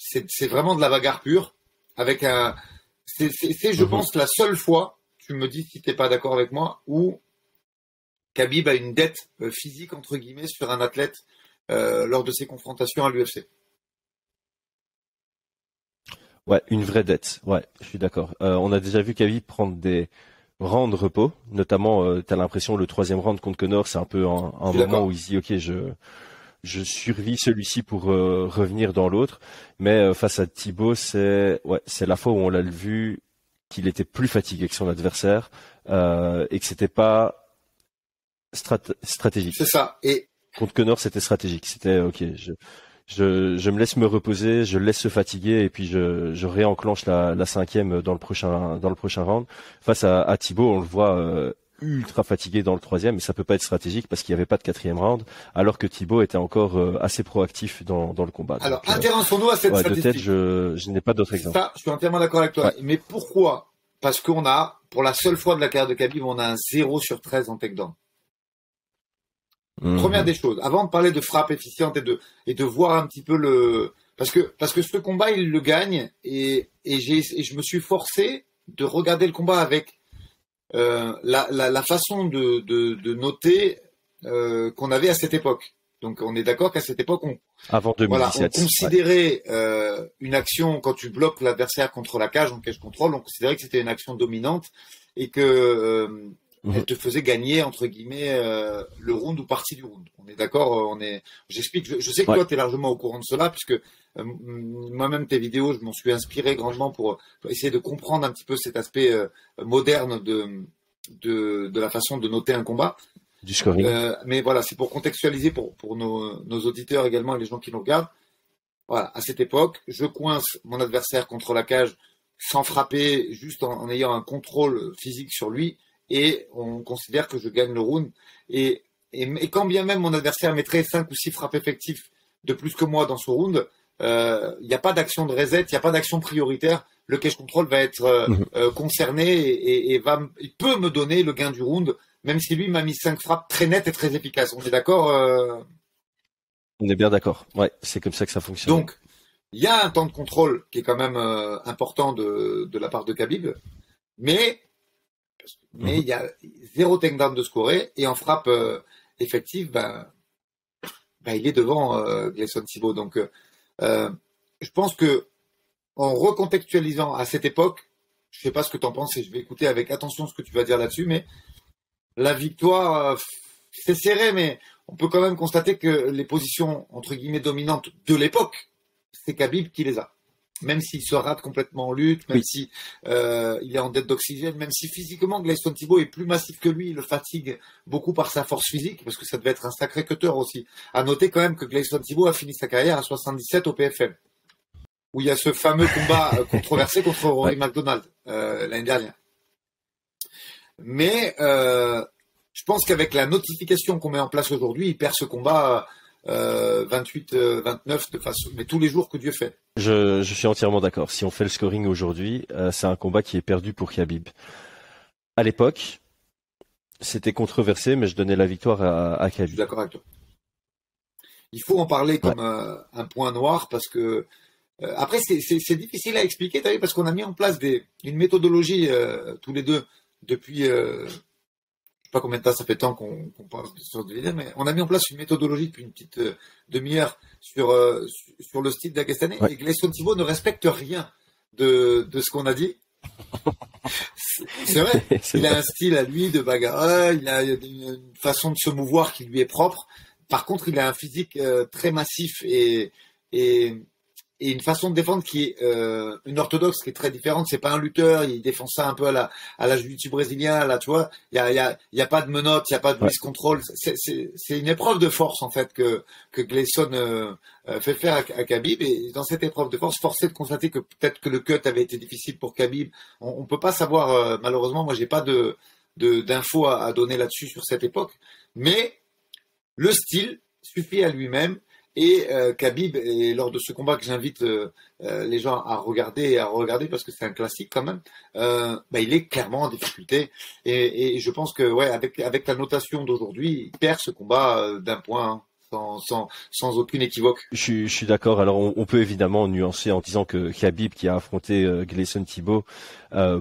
c'est vraiment de la bagarre pure avec un c'est, je mhm. pense, la seule fois, tu me dis si tu n'es pas d'accord avec moi, où Khabib a une dette euh, physique, entre guillemets, sur un athlète euh, lors de ses confrontations à l'UFC. Ouais, une vraie dette. Ouais, je suis d'accord. Euh, on a déjà vu Khabib prendre des rangs de repos, notamment, tu as l'impression le troisième round contre Connor, c'est un peu un, un moment où il se dit, ok, je je survis celui-ci pour euh, revenir dans l'autre. Mais euh, face à Thibaut, c'est ouais, c'est la fois où on l'a vu qu'il était plus fatigué que son adversaire euh, et que c'était pas stratégique. C'est ça. Et contre Connor, c'était stratégique. C'était ok. Je, je, je, me laisse me reposer, je laisse se fatiguer et puis je, je réenclenche la, la cinquième dans le prochain dans le prochain round. Face à, à Thibaut, on le voit ultra fatigué dans le troisième et ça peut pas être stratégique parce qu'il n'y avait pas de quatrième round alors que Thibaut était encore euh, assez proactif dans, dans le combat. Alors euh, intéressons-nous à cette statistique. De tête, je, je n'ai pas d'autres exemples. je suis entièrement d'accord avec toi. Mais pourquoi? Parce qu'on a, pour la seule fois de la carrière de Khabib, on a un 0 sur 13 en takedown. Mhm. Première des choses, avant de parler de frappe efficiente et de et de voir un petit peu le parce que parce que ce combat il le gagne et et et je me suis forcé de regarder le combat avec la, la, la, façon de, de, de noter euh, qu'on avait à cette époque. Donc on est d'accord qu'à cette époque, on, Avant 2017, voilà, on considérait euh, une action quand tu bloques l'adversaire contre la cage en cage contrôle, on considérait que c'était une action dominante et que euh, elle te faisait gagner entre guillemets euh, le round ou partie du round. On est d'accord, on est. J'explique. Je, sais que toi, tu es largement au courant de cela puisque euh, moi-même tes vidéos, je m'en suis inspiré grandement pour, essayer de comprendre un petit peu cet aspect euh, moderne de, de, de, la façon de noter un combat. Du scoring. Euh, mais voilà, c'est pour contextualiser pour, pour nos, nos, auditeurs également et les gens qui nous regardent. Voilà, à cette époque, je coince mon adversaire contre la cage sans frapper, juste en, en ayant un contrôle physique sur lui, et on considère que je gagne le round. Et, et, et quand bien même mon adversaire mettrait 5 ou 6 frappes effectives de plus que moi dans ce round, il euh, n'y a pas d'action de reset, il n'y a pas d'action prioritaire. Le cache control va être euh, mhm. euh, concerné et, et, va, il peut me donner le gain du round, même si lui m'a mis cinq frappes très nettes et très efficaces. On est d'accord On est bien d'accord. Ouais, c'est comme ça que ça fonctionne. Donc, il y a un temps de contrôle qui est quand même important de, de la part de Khabib, mais mais il y a zéro takedown de scorer et en frappe effective, ben, ben, il est devant euh, Gleison Thibault. Donc euh, je pense que en recontextualisant à cette époque, je sais pas ce que tu en penses et je vais écouter avec attention ce que tu vas dire là-dessus, mais la victoire, euh, c'est serré, mais on peut quand même constater que les positions entre guillemets dominantes de l'époque, c'est Khabib qui les a. même s'il se rate complètement en lutte, même si euh, il est en dette d'oxygène, même si physiquement Gleison Thibault est plus massif que lui, il le fatigue beaucoup par sa force physique, parce que ça devait être un sacré cutter aussi. À noter quand même que Gleison Thibault a fini sa carrière à 77 au PFM, où il y a ce fameux combat euh, controversé contre Rory McDonald euh, l'année dernière. Mais euh, je pense qu'avec la notification qu'on met en place aujourd'hui, il perd ce combat 28-29 euh, de façon, mais tous les jours que Dieu fait. Je, je suis entièrement d'accord. Si on fait le scoring aujourd'hui, euh, c'est un combat qui est perdu pour Khabib. À l'époque, c'était controversé, mais je donnais la victoire à, à Khabib. Je suis d'accord avec toi. Il faut en parler comme un, point noir parce que euh, après c'est difficile à expliquer, as vu, parce qu'on a mis en place des, une méthodologie tous les deux depuis pas combien de temps ça fait temps qu'on parle sur de mais on a mis en place une méthodologie depuis une petite euh, demi-heure sur, euh, sur le style d'Agastané. Et Gleison Thibault ne respecte rien de, de ce qu'on a dit. C'est vrai. il a un style à lui de bagarreur, il a une façon de se mouvoir qui lui est propre. Par contre, il a un physique euh, très massif et, et, et une façon de défendre qui est euh, une orthodoxe qui est très différente. C'est pas un lutteur, il défend ça un peu à la à la brésilien. Là, tu vois, il y a, y, a, y a pas de menottes, il y a pas de mise contrôle. C'est une épreuve de force en fait que que Gleison euh, euh, fait faire à, à, Khabib. Et dans cette épreuve de force, forcé de constater que peut-être que le cut avait été difficile pour Khabib. On, on peut pas savoir euh, malheureusement. Moi, j'ai pas de d'infos à, à donner là-dessus sur cette époque, mais le style suffit à lui-même et euh, Khabib, et lors de ce combat que j'invite euh, euh, les gens à regarder et à regarder parce que c'est un classique quand même, euh, bah, il est clairement en difficulté. Et, et, je pense que ouais, avec, avec la notation d'aujourd'hui, il perd ce combat euh, d'un point. Hein, sans, sans, sans, aucune équivoque. Je, suis, je suis d'accord. Alors on, peut évidemment nuancer en disant que Khabib qui a affronté euh, Gleison Thibault,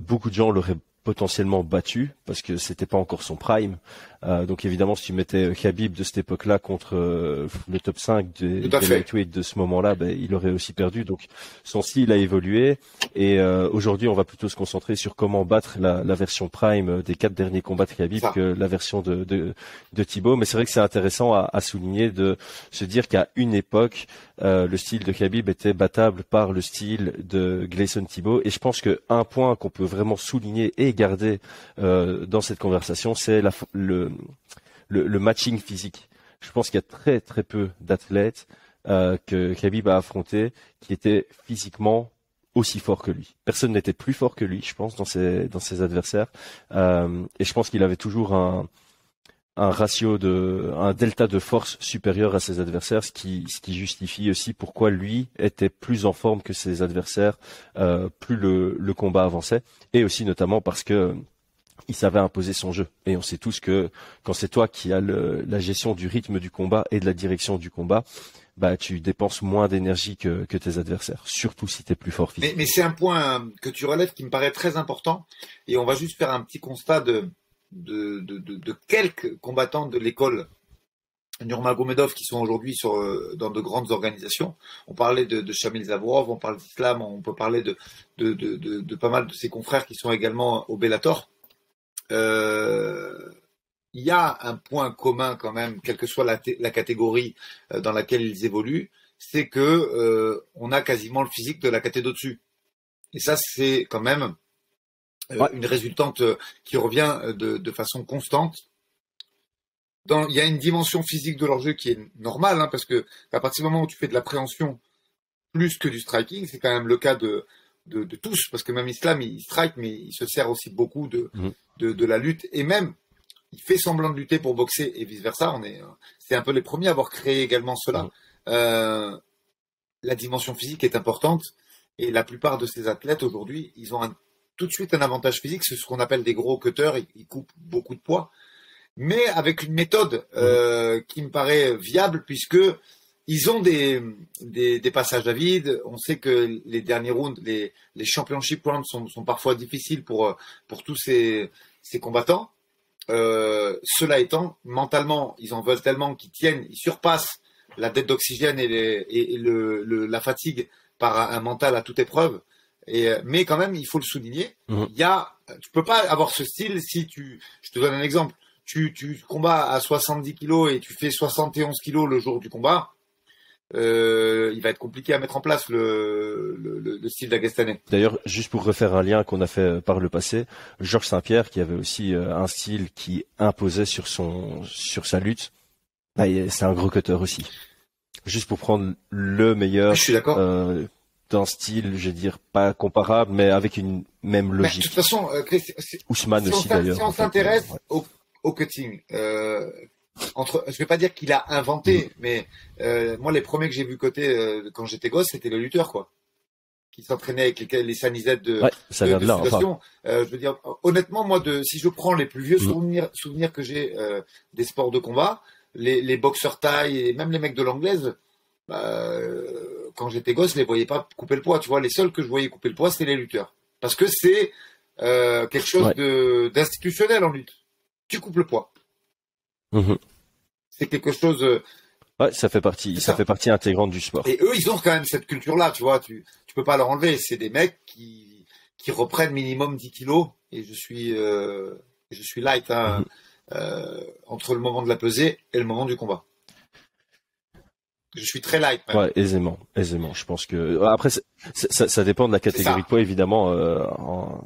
beaucoup de gens l'auraient potentiellement battu parce que c'était pas encore son prime. Euh, donc évidemment, si tu mettais Khabib de cette époque-là contre euh, le top 5 des, lightweight de ce moment-là, ben, il aurait aussi perdu. Donc son style a évolué et euh, aujourd'hui, on va plutôt se concentrer sur comment battre la, la version prime des quatre derniers combats de Khabib que la version de, de, de Thibaut. Mais c'est vrai que c'est intéressant à, à, souligner de se dire qu'à une époque, le style de Khabib était battable par le style de Gleison Thibaut. Et je pense que un point qu'on peut vraiment souligner et garder dans cette conversation, c'est le le, matching physique. Je pense qu'il y a très très peu d'athlètes euh, que Khabib a affronté qui étaient physiquement aussi forts que lui. Personne n'était plus fort que lui, je pense, dans ses adversaires. Euh, et je pense qu'il avait toujours un ratio un delta de force supérieur à ses adversaires, ce qui justifie aussi pourquoi lui était plus en forme que ses adversaires euh, plus le combat avançait, et aussi notamment parce que il savait imposer son jeu. Et on sait tous que quand c'est toi qui as la gestion du rythme du combat et de la direction du combat, bah tu dépenses moins d'énergie que, tes adversaires, surtout si tu es plus fort physiquement. Mais, c'est un point que tu relèves qui me paraît très important. Et on va juste faire un petit constat de, de, de, quelques combattants de l'école Nurmagomedov qui sont aujourd'hui euh, dans de grandes organisations. On parlait de, de Shamil Zavorov, on parle d'Islam, on peut parler de de, de, de, pas mal de ses confrères qui sont également au Bellator. Euh, il y a un point commun quand même, quelle que soit la, catégorie euh, dans laquelle ils évoluent, c'est que euh, on a quasiment le physique de la catégorie au-dessus. Et ça, c'est quand même une résultante qui revient de, façon constante. Dans, il y a une dimension physique de leur jeu qui est normale, hein, parce que à partir du moment où tu fais de la préhension plus que du striking, c'est quand même le cas de, de, tous, parce que même Islam, il strike, mais il se sert aussi beaucoup de, mmh de, la lutte et même il fait semblant de lutter pour boxer et vice versa. On est, c'est un peu les premiers à avoir créé également cela. Euh, la dimension physique est importante et la plupart de ces athlètes aujourd'hui, ils ont tout de suite un avantage physique. C'est ce qu'on appelle des gros cutters. Ils, coupent beaucoup de poids, mais avec une méthode euh, qui me paraît viable puisque ils ont des, des, passages à vide. On sait que les derniers rounds, les, les championship rounds sont, sont parfois difficiles pour, pour tous ces, ces combattants. Euh, cela étant, mentalement, ils en veulent tellement qu'ils tiennent, ils surpassent la dette d'oxygène et, et le, le, la fatigue par un mental à toute épreuve. Et, mais quand même, il faut le souligner. Mmh. Il y a, tu peux pas avoir ce style si tu, je te donne un exemple. Tu, tu combats à 70 kilos et tu fais 71 kilos le jour du combat euh, il va être compliqué à mettre en place le, le, le style d'Agastanais. D'ailleurs, juste pour refaire un lien qu'on a fait par le passé, Georges Saint-Pierre, qui avait aussi euh, un style qui imposait sur son sur sa lutte, bah, c'est un gros cutter aussi. Juste pour prendre le meilleur. Je suis d'accord. Euh, d'un style, je vais dire, pas comparable, mais avec une même logique. de toute façon, euh, Ousmane aussi d'ailleurs. Si on s'intéresse au, au, cutting, euh, entre, je vais pas dire qu'il a inventé, mm. mais euh, moi les premiers que j'ai vu côté euh, quand j'étais gosse, c'était le lutteur quoi, qui s'entraînait avec les, les sanisettes de, ouais, ça vient de, là, euh, je veux dire, honnêtement, moi, de, si je prends les plus vieux mm. souvenirs, souvenirs que j'ai des sports de combat, les, les boxeurs taille et même les mecs de l'anglaise, bah, quand j'étais gosse, je les voyais pas couper le poids. Tu vois, les seuls que je voyais couper le poids, c'était les lutteurs, parce que c'est quelque chose de d'institutionnel en lutte. Tu coupes le poids. Mhm. C'est quelque chose. Euh, ouais, ça fait partie, ça, fait partie intégrante du sport. Et eux, ils ont quand même cette culture-là, tu vois. Tu, tu peux pas leur enlever. C'est des mecs qui, qui reprennent minimum 10 kilos. Et je suis, euh, je suis light hein, mhm. euh, entre le moment de la pesée et le moment du combat. Je suis très light. Ouais, aisément, aisément. Je pense que après, ça, ça, dépend de la catégorie de poids évidemment. Euh, en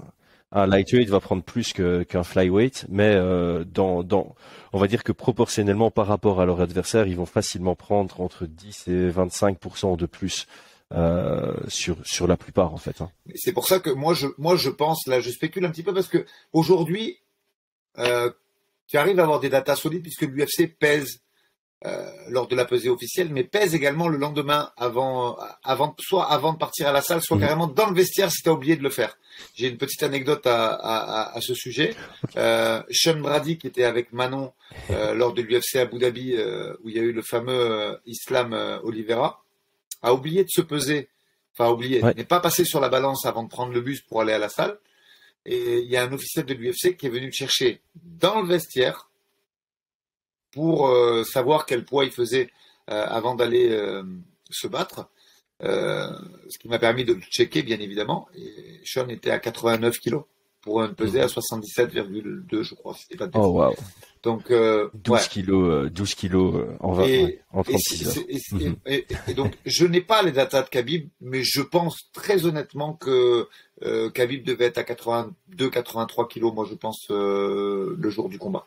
un lightweight va prendre plus qu'un flyweight, mais euh, on va dire que proportionnellement par rapport à leur adversaire, ils vont facilement prendre entre 10 et 25 de plus euh, sur la plupart en fait. Hein. C'est pour ça que moi je pense là, je spécule un petit peu parce que aujourd'hui, euh, tu arrives à avoir des datas solides puisque l'UFC pèse lors de la pesée officielle, mais pèse également le lendemain avant, avant, soit avant de partir à la salle, soit mhm. carrément dans le vestiaire si tu as oublié de le faire. J'ai une petite anecdote à, à, à ce sujet. Euh, Sean Brady, qui était avec Manon euh, lors de l'UFC Abu Dhabi, euh, où il y a eu le fameux euh, Islam Oliveira, a oublié de se peser, enfin oublié, n'est pas passé sur la balance avant de prendre le bus pour aller à la salle. Et il y a un officiel de l'UFC qui est venu le chercher dans le vestiaire pour euh, savoir quel poids il faisait euh, avant d'aller euh, se battre. ce qui m'a permis de le checker, bien évidemment. Et Sean était à 89 kilos pour un pesé à 77,2, je crois. C'était pas oh, wow. Donc, 12 kilos, 12 kilos en, 20, et, en 36 mhm. et, et, donc, je n'ai pas les datas de Khabib, mais je pense très honnêtement que euh, Khabib devait être à 82, 83 kilos, moi je pense, le jour du combat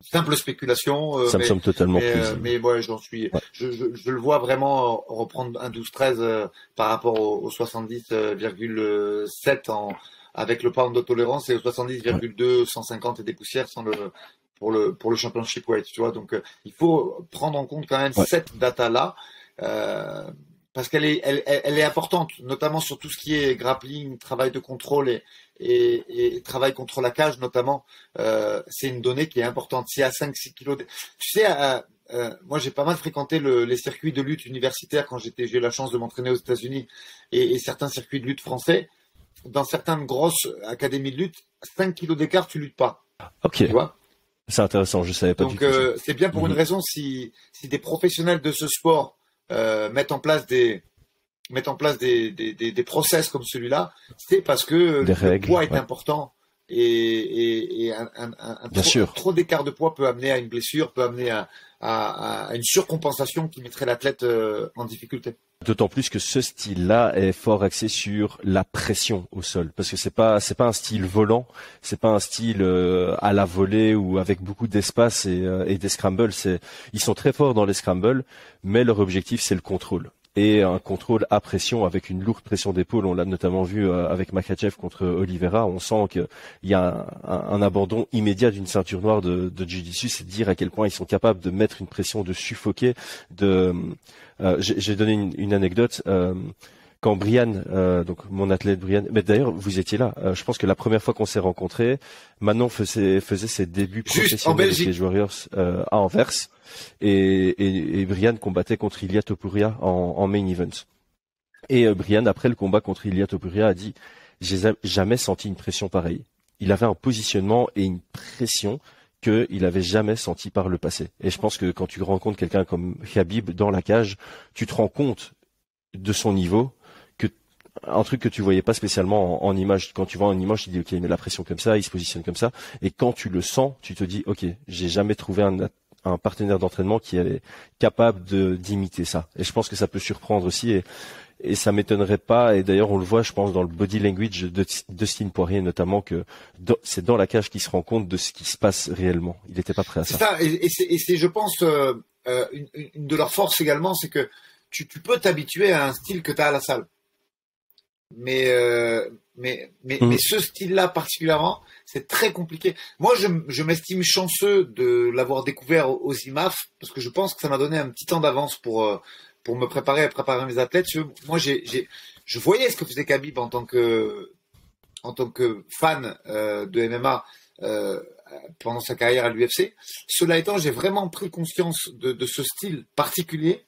simple spéculation. Euh, ça me semble totalement mais, euh, mais ouais, j'en suis. Je, je, je, le vois vraiment reprendre un 12-13 euh, par rapport au, au 70,7 en avec le pound de tolérance et au 70,2 150 et des poussières sans le pour le pour le championship weight. Tu vois, donc il faut prendre en compte quand même cette data là. Parce qu'elle est, elle, elle, est importante, notamment sur tout ce qui est grappling, travail de contrôle et, et, et travail contre la cage, notamment. Euh, c'est une donnée qui est importante. Si à 5-6 kilos, de... tu sais, euh, euh, moi j'ai pas mal fréquenté le, les circuits de lutte universitaire quand j'étais, j'ai eu la chance de m'entraîner aux États-Unis et, et, certains circuits de lutte français. Dans certaines grosses académies de lutte, 5 kilos d'écart, tu luttes pas. Ok. Tu vois? C'est intéressant, je savais pas Donc, du tout. Euh, c'est bien pour une mhm. raison si, si des professionnels de ce sport euh, mettre en place des mettre en place des, des, des, des process comme celui-là, c'est parce que le poids est important et, et, et un, un, un Bien trop, sûr. trop d'écart de poids peut amener à une blessure, peut amener à, à, à une surcompensation qui mettrait l'athlète euh, en difficulté. D'autant plus que ce style-là est fort axé sur la pression au sol, parce que c'est pas c'est pas un style volant, c'est pas un style euh, à la volée ou avec beaucoup d'espace et, euh, des scrambles. Ils sont très forts dans les scrambles, mais leur objectif c'est le contrôle et un contrôle à pression avec une lourde pression d'épaule. On l'a notamment vu euh, avec Makachev contre Oliveira. On sent qu'il y a un, abandon immédiat d'une ceinture noire de, de Jiu-Jitsu. C'est dire à quel point ils sont capables de mettre une pression, de suffoquer. De, euh, j'ai donné une, une anecdote. Euh, quand Brian, euh, donc mon athlète Brian, mais d'ailleurs vous étiez là. Euh, je pense que la première fois qu'on s'est rencontrés, Manon faisait, faisait ses débuts professionnels avec les Warriors euh, à Anvers, et, et, et, Brian combattait contre Ilia Topuria en, en main event. Et euh, Brian, après le combat contre Ilia Topuria, a dit j'ai jamais senti une pression pareille. Il avait un positionnement et une pression qu'il avait jamais senti par le passé. Et je pense que quand tu rencontres quelqu'un comme Habib dans la cage, tu te rends compte de son niveau un truc que tu voyais pas spécialement en, image. Quand tu vois en image, tu dis ok, il met la pression comme ça, il se positionne comme ça. Et quand tu le sens, tu te dis ok, j'ai jamais trouvé un, un partenaire d'entraînement qui est capable de d'imiter ça. Et je pense que ça peut surprendre aussi et et ça m'étonnerait pas. Et d'ailleurs, on le voit, je pense, dans le body language de Dustin Poirier notamment, que c'est dans la cage qu'il se rend compte de ce qui se passe réellement. Il n'était pas prêt à ça. ça et, c'est, je pense, euh, euh, une, de leurs forces également, c'est que tu, tu peux t'habituer à un style que tu as à la salle. Mais, euh, mais, mais, mmh. mais ce style-là particulièrement, c'est très compliqué. Moi, je, je m'estime chanceux de l'avoir découvert aux IMAF parce que je pense que ça m'a donné un petit temps d'avance pour, euh, pour me préparer à préparer mes athlètes. Moi, j'ai, je voyais ce que faisait Khabib en tant que, en tant que fan euh, de MMA euh, pendant sa carrière à l'UFC. Cela étant, j'ai vraiment pris conscience de, de, ce style particulier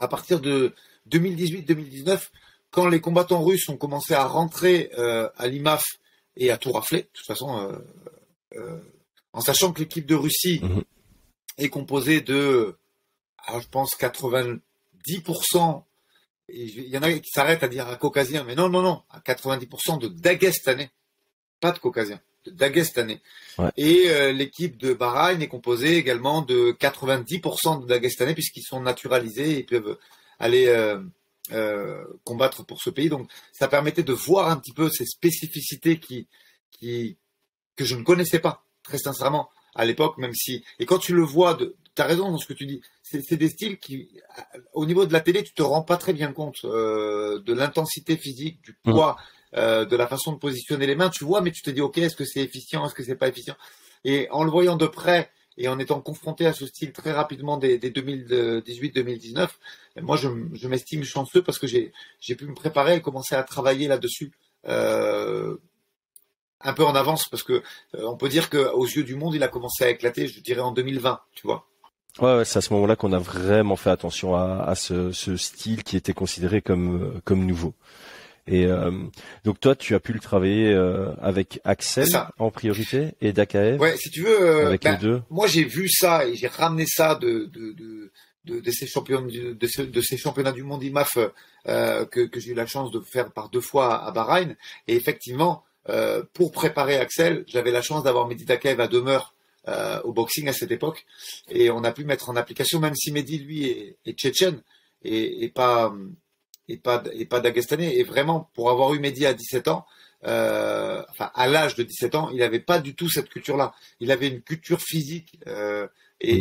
à partir de 2018-2019 quand les combattants russes ont commencé à rentrer euh, à l'IMAF et à tout rafler, de toute façon, euh, euh, en sachant que l'équipe de Russie mhm. est composée de, alors je pense, 90%, il y en a qui s'arrêtent à dire à caucasien, mais non, non, non, à 90% de Dagestanais, pas de caucasien, de Dagestanais. Et l'équipe de Bahreïn est composée également de 90% de Dagestanais, puisqu'ils sont naturalisés et peuvent aller euh, combattre pour ce pays. Donc, ça permettait de voir un petit peu ces spécificités qui, qui, que je ne connaissais pas, très sincèrement, à l'époque, même si. Et quand tu le vois, tu as raison dans ce que tu dis. C'est des styles qui, au niveau de la télé, tu te rends pas très bien compte euh, de l'intensité physique, du mmh. poids, euh, de la façon de positionner les mains. Tu vois, mais tu te dis, ok, est-ce que c'est efficient, est-ce que c'est pas efficient? Et en le voyant de près et en étant confronté à ce style très rapidement dès, 2018-2019, moi je, m'estime chanceux parce que j'ai pu me préparer et commencer à travailler là-dessus euh, un peu en avance parce que euh, on peut dire qu'aux yeux du monde il a commencé à éclater, je dirais en 2020, tu vois. Ouais, c'est à ce moment-là qu'on a vraiment fait attention à, ce, style qui était considéré comme comme nouveau. Et euh, donc toi, tu as pu le travailler euh, avec Axel en priorité et Dakaev. Ouais, si tu veux. Euh, avec les ben, deux. Moi, j'ai vu ça et j'ai ramené ça de de, de, de, de ces championnats de, de, ces championnats du monde IMAF euh, que, que j'ai eu la chance de faire par deux fois à Bahreïn. Et effectivement, euh, pour préparer Axel, j'avais la chance d'avoir Mehdi Dakaev à demeure euh, au boxing à cette époque, et on a pu mettre en application, même si Mehdi lui est, est tchétchène et, et pas et pas et pas d'Agestanais. Et vraiment, pour avoir eu Mehdi à 17 ans, euh, enfin à l'âge de 17 ans, il n'avait pas du tout cette culture-là. Il avait une culture physique euh, et,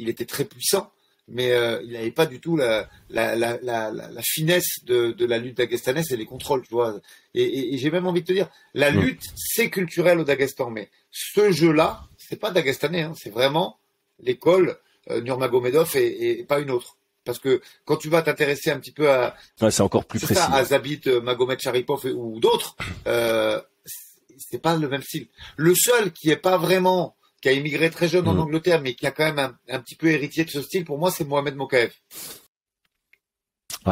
il était très puissant, mais euh, il n'avait pas du tout la, la, la, la finesse de, de, la lutte d'Agestanaise et les contrôles, tu vois. Et, j'ai même envie de te dire, la lutte, c'est culturel au Dagestan, mais ce jeu-là, c'est pas Dagestanais, hein, c'est vraiment l'école Nurmagomedov et, et pas une autre. Parce que quand tu vas t'intéresser un petit peu à, c'est encore plus précis. à Zabit, euh, Magomed Sharipov ou d'autres, euh, c'est pas le même style. Le seul qui est pas vraiment, qui a immigré très jeune en mm. Angleterre, mais qui a quand même un, petit peu héritier de ce style, pour moi, c'est Mohamed Mokaev.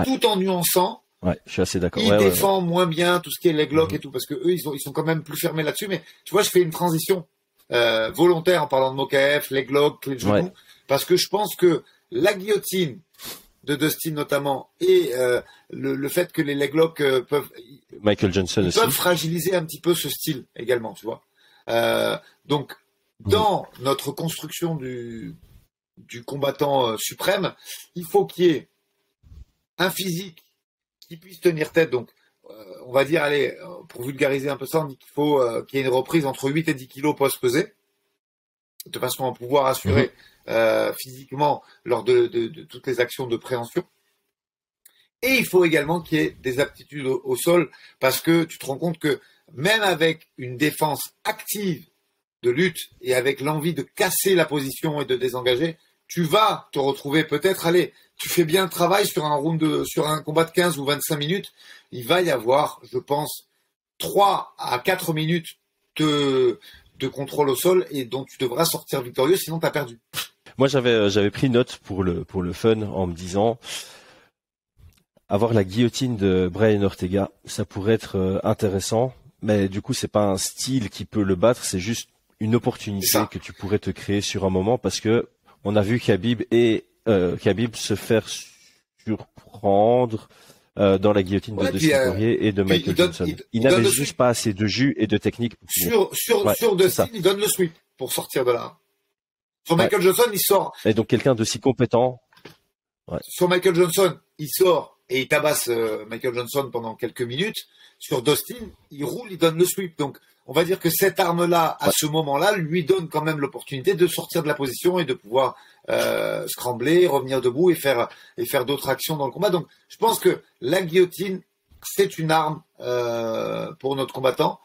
Tout en nuançant. Ouais, je suis assez d'accord. Il défend moins bien tout ce qui est leg lock mm. et tout, parce que eux, ils, sont, ils sont quand même plus fermés là-dessus. Mais tu vois, je fais une transition euh, volontaire en parlant de Mokaev, leg lock, les genoux, parce que je pense que la guillotine de Dustin notamment et euh, le, fait que les leglocks euh, peuvent Michael Johnson peuvent fragiliser un petit peu ce style également, tu vois. Euh, donc dans notre construction du du combattant suprême, il faut qu'il y ait un physique qui puisse tenir tête. Donc on va dire, allez, pour vulgariser un peu ça, on dit qu'il faut qu'il y ait une reprise entre 8 et 10 kilos post-pesé, de façon à pouvoir assurer mhm. Euh, physiquement lors de, toutes les actions de préhension. Et il faut également qu'il y ait des aptitudes au, sol parce que tu te rends compte que même avec une défense active de lutte et avec l'envie de casser la position et de désengager, tu vas te retrouver peut-être, allez, tu fais bien le travail sur un round de, sur un combat de 15 ou 25 minutes, il va y avoir, je pense, 3 à 4 minutes de, de contrôle au sol et dont tu devras sortir victorieux, sinon tu as perdu. Moi, j'avais euh, j'avais pris note pour le pour le fun en me disant avoir la guillotine de Brian Ortega, ça pourrait être euh, intéressant, mais du coup, c'est pas un style qui peut le battre, c'est juste une opportunité que tu pourrais te créer sur un moment parce que on a vu Khabib et euh, Khabib se faire surprendre euh, dans la guillotine de Dustin Poirier et de Michael Johnson. Il, n'avait juste pas assez de jus et de technique. sur sur sur Dustin, il donne le sweep pour sortir de là. Sur Michael Johnson, il sort. Et donc quelqu'un de si compétent. Ouais. Sur Michael Johnson, il sort et il tabasse euh, Michael Johnson pendant quelques minutes. Sur Dustin, il roule, il donne le sweep. Donc, on va dire que cette arme-là, à ce moment-là, lui donne quand même l'opportunité de sortir de la position et de pouvoir euh, scrambler, revenir debout et faire et faire d'autres actions dans le combat. Donc, je pense que la guillotine, c'est une arme euh, pour notre combattant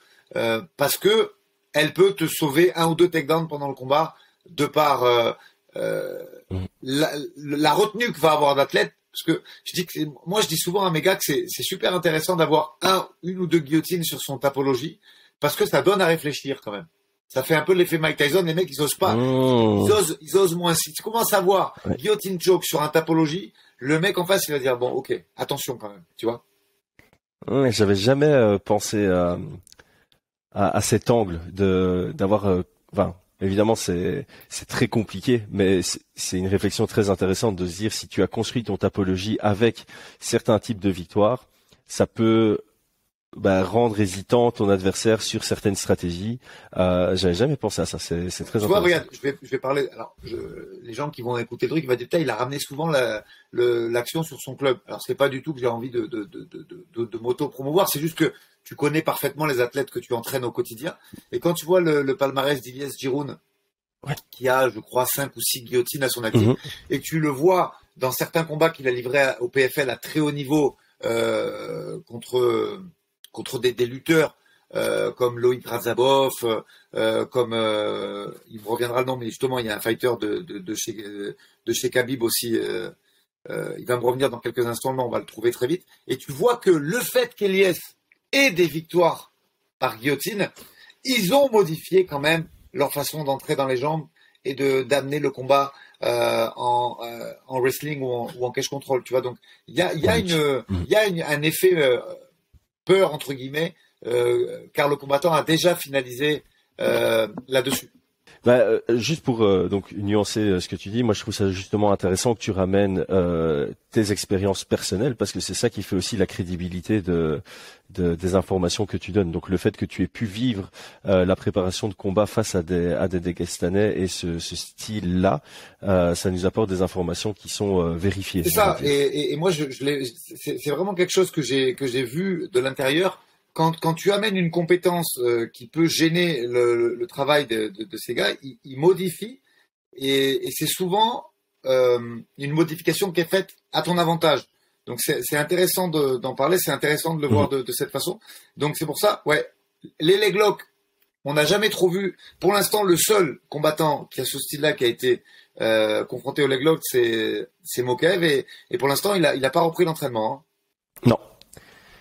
parce que elle peut te sauver un ou deux takedowns pendant le combat de par euh, euh, mm. la, la, retenue que va avoir l'athlète. Parce que je dis que moi je dis souvent à mes gars que c'est super intéressant d'avoir un, une ou deux guillotines sur son tapologie parce que ça donne à réfléchir quand même. Ça fait un peu l'effet Mike Tyson, les mecs ils osent pas, mm. ils, osent, ils osent moins. Si tu commences à voir guillotine choke sur un tapologie, le mec en face il va dire bon ok attention quand même, tu vois. J'avais jamais euh, pensé à, à, à, cet angle de d'avoir, euh, enfin, évidemment c'est très compliqué, mais c'est une réflexion très intéressante de se dire si tu as construit ton topologie avec certains types de victoires, ça peut bah, rendre hésitant ton adversaire sur certaines stratégies. Euh, J'avais jamais pensé à ça. C'est très tu Vois, regarde, je vais, je vais parler. Alors, je, les gens qui vont écouter le truc, ils vont dire il a ramené souvent l'action sur son club. Alors, c'est pas du tout que j'ai envie de, de, de, de, de m'auto-promouvoir. C'est juste que tu connais parfaitement les athlètes que tu entraînes au quotidien. Et quand tu vois le, le palmarès d'Ilias Giroun, qui a, je crois, cinq ou six guillotines à son actif, mhm. et que tu le vois dans certains combats qu'il a livrés au PFL à très haut niveau euh, contre contre des, lutteurs euh, comme Loïc Razabov, euh, comme euh, il me reviendra le nom, mais justement il y a un fighter de, de, chez de chez Khabib aussi. il va me revenir dans quelques instants, mais on va le trouver très vite. Et tu vois que le fait qu'Elias ait des victoires par guillotine, ils ont modifié quand même leur façon d'entrer dans les jambes et de d'amener le combat en, en wrestling ou en, ou en cash control. Tu vois, donc il y a, y a une il y a un effet peur, entre guillemets, euh, car le combattant a déjà finalisé euh, là-dessus. Bah, euh, juste pour donc nuancer ce que tu dis, moi je trouve ça justement intéressant que tu ramènes tes expériences personnelles parce que c'est ça qui fait aussi la crédibilité de, des informations que tu donnes. Donc le fait que tu aies pu vivre la préparation de combat face à des à des Dagestanais et ce, ce style-là, ça nous apporte des informations qui sont vérifiées. C'est ça. Et, et, moi je, je c'est vraiment quelque chose que j'ai que j'ai vu de l'intérieur quand, quand tu amènes une compétence euh, qui peut gêner le, le, travail de, de, de, ces gars, ils, ils modifient et, et c'est souvent euh, une modification qui est faite à ton avantage. Donc c'est intéressant d'en parler, c'est intéressant de le voir mhm. de, de, cette façon. Donc c'est pour ça, ouais, les leglock, on n'a jamais trop vu. Pour l'instant, le seul combattant qui a ce style-là, qui a été euh, confronté au leglock, c'est Mokev et, et pour l'instant, il n'a il a pas repris l'entraînement. Hein. Non,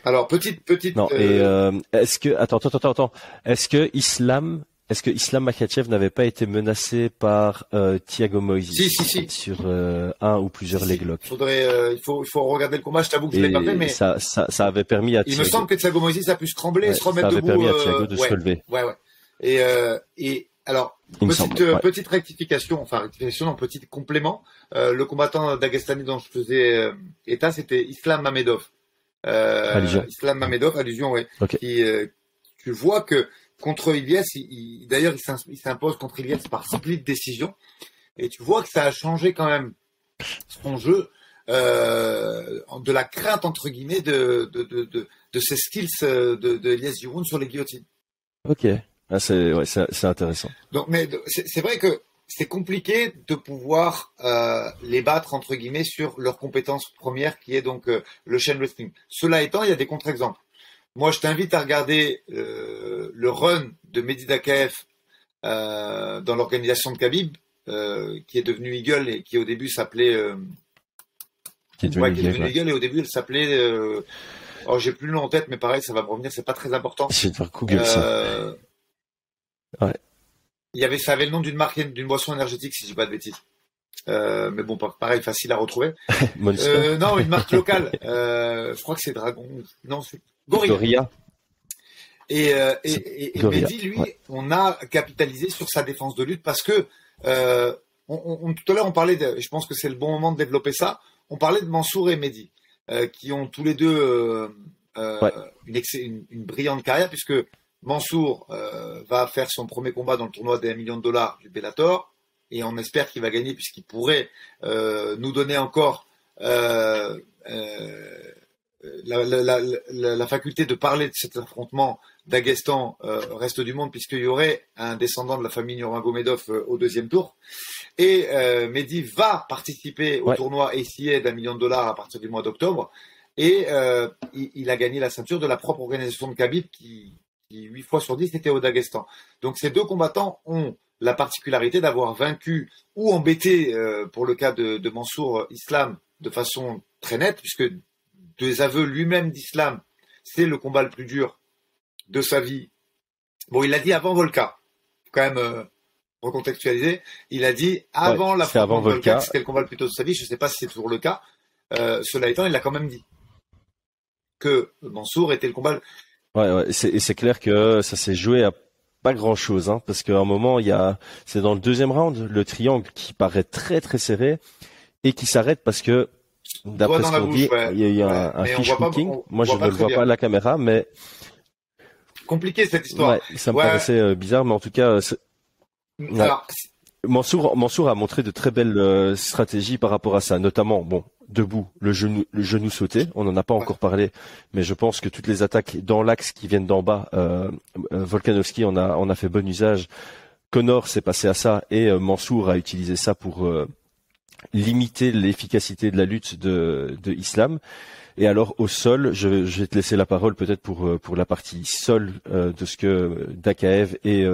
alors petite petite. Non. Et euh, euh, est-ce que attends attends attends attends est-ce que Islam est-ce que Islam Makachev n'avait pas été menacé par euh, Thiago Moïse si, si, si. sur euh, un ou plusieurs si, leglock Faudrait, euh, il faut, il faut regarder le combat. Je t'avoue que je l'ai pas fait, mais ça, ça, ça avait permis à. Il me semble que Thiago Moïse a pu se trembler, ouais, se remettre debout. Ça avait permis à Thiago de ouais, se relever. Ouais, ouais. Et et alors petite semble, ouais. petite rectification, enfin rectification, non, petit complément. le combattant d'Agestani dont je faisais état, c'était Islam Mamedov. Euh, Islam Mamedov, allusion, oui. Okay. Qui, euh, tu vois que contre Ilias, d'ailleurs, il s'impose contre Ilias par split décision. Et tu vois que ça a changé quand même son jeu, euh, de la crainte, entre guillemets, de, de, de, de, de ses skills de, de Elias Giroud sur les guillotines. Ok. Ah, c'est ouais, intéressant. Donc, mais c'est vrai que c'est compliqué de pouvoir euh, les battre entre guillemets sur leur compétence première qui est donc euh, le chain wrestling. Cela étant, il y a des contre-exemples. Moi, je t'invite à regarder euh, le run de Mehdi Dakaef euh, dans l'organisation de Khabib, euh, qui est devenu Eagle et qui au début s'appelait euh, qui est devenu, ouais, qui est devenu Eagle et au début elle s'appelait oh j'ai plus le nom en tête mais pareil ça va me revenir c'est pas très important. C'est faire Google ça. Ouais. Il y avait, ça avait le nom d'une marque, d'une boisson énergétique, si je dis pas de bêtises. Euh, mais bon, pareil, facile à retrouver. euh, non, une marque locale. Euh, je crois que c'est Dragon. Non, c'est Gorilla. Gorilla. Et, et, Mehdi, lui, ouais. on a capitalisé sur sa défense de lutte parce que on, on, tout à l'heure, on parlait de, je pense que c'est le bon moment de développer ça. On parlait de Mansour et Mehdi, qui ont tous les deux ouais. une, une, une, brillante carrière puisque Mansour euh, va faire son premier combat dans le tournoi des 1 million de dollars du Bellator. et on espère qu'il va gagner puisqu'il pourrait euh, nous donner encore euh, la, la, la, la, faculté de parler de cet affrontement d'Aguestan euh, reste du monde puisqu'il y aurait un descendant de la famille Nurmagomedov au deuxième tour et Mehdi va participer au tournoi ACA d'un million de dollars à partir du mois d'octobre et il, il, a gagné la ceinture de la propre organisation de Khabib qui, qui 8 fois sur 10 était au Daghestan. Donc ces deux combattants ont la particularité d'avoir vaincu ou embêté, euh, pour le cas de, de, Mansour Islam, de façon très nette, puisque des aveux lui-même d'Islam, c'est le combat le plus dur de sa vie. Bon, il l'a dit avant Volca, quand même euh, recontextualiser. Il a dit avant ouais, la fin avant Volca, c'était le combat le plus tôt de sa vie. Je ne sais pas si c'est toujours le cas. Euh, cela étant, il l'a quand même dit que Mansour était le combat. Ouais, ouais. et c'est clair que ça s'est joué à pas grand chose, hein, parce qu'à un moment, il y a, c'est dans le deuxième round, le triangle qui paraît très très serré et qui s'arrête parce que, d'après ce qu'on dit, ouais. il y a eu un, un fish pas- hooking. on- Moi, on je ne le vois bien. pas à la caméra, mais Compliqué cette histoire. ouais, ça me paraissait euh, bizarre, mais en tout cas. Alors, Mansour, a montré de très belles euh, stratégies par rapport à ça, notamment, bon, debout, le genou, sauté. On n'en a pas encore parlé, mais je pense que toutes les attaques dans l'axe qui viennent d'en bas, euh, euh, Volkanovski en a, fait bon usage. Connor s'est passé à ça et euh, Mansour a utilisé ça pour limiter l'efficacité de la lutte de, de Islam. Et alors au sol, je, vais te laisser la parole peut-être pour pour la partie sol de ce que Dakaev et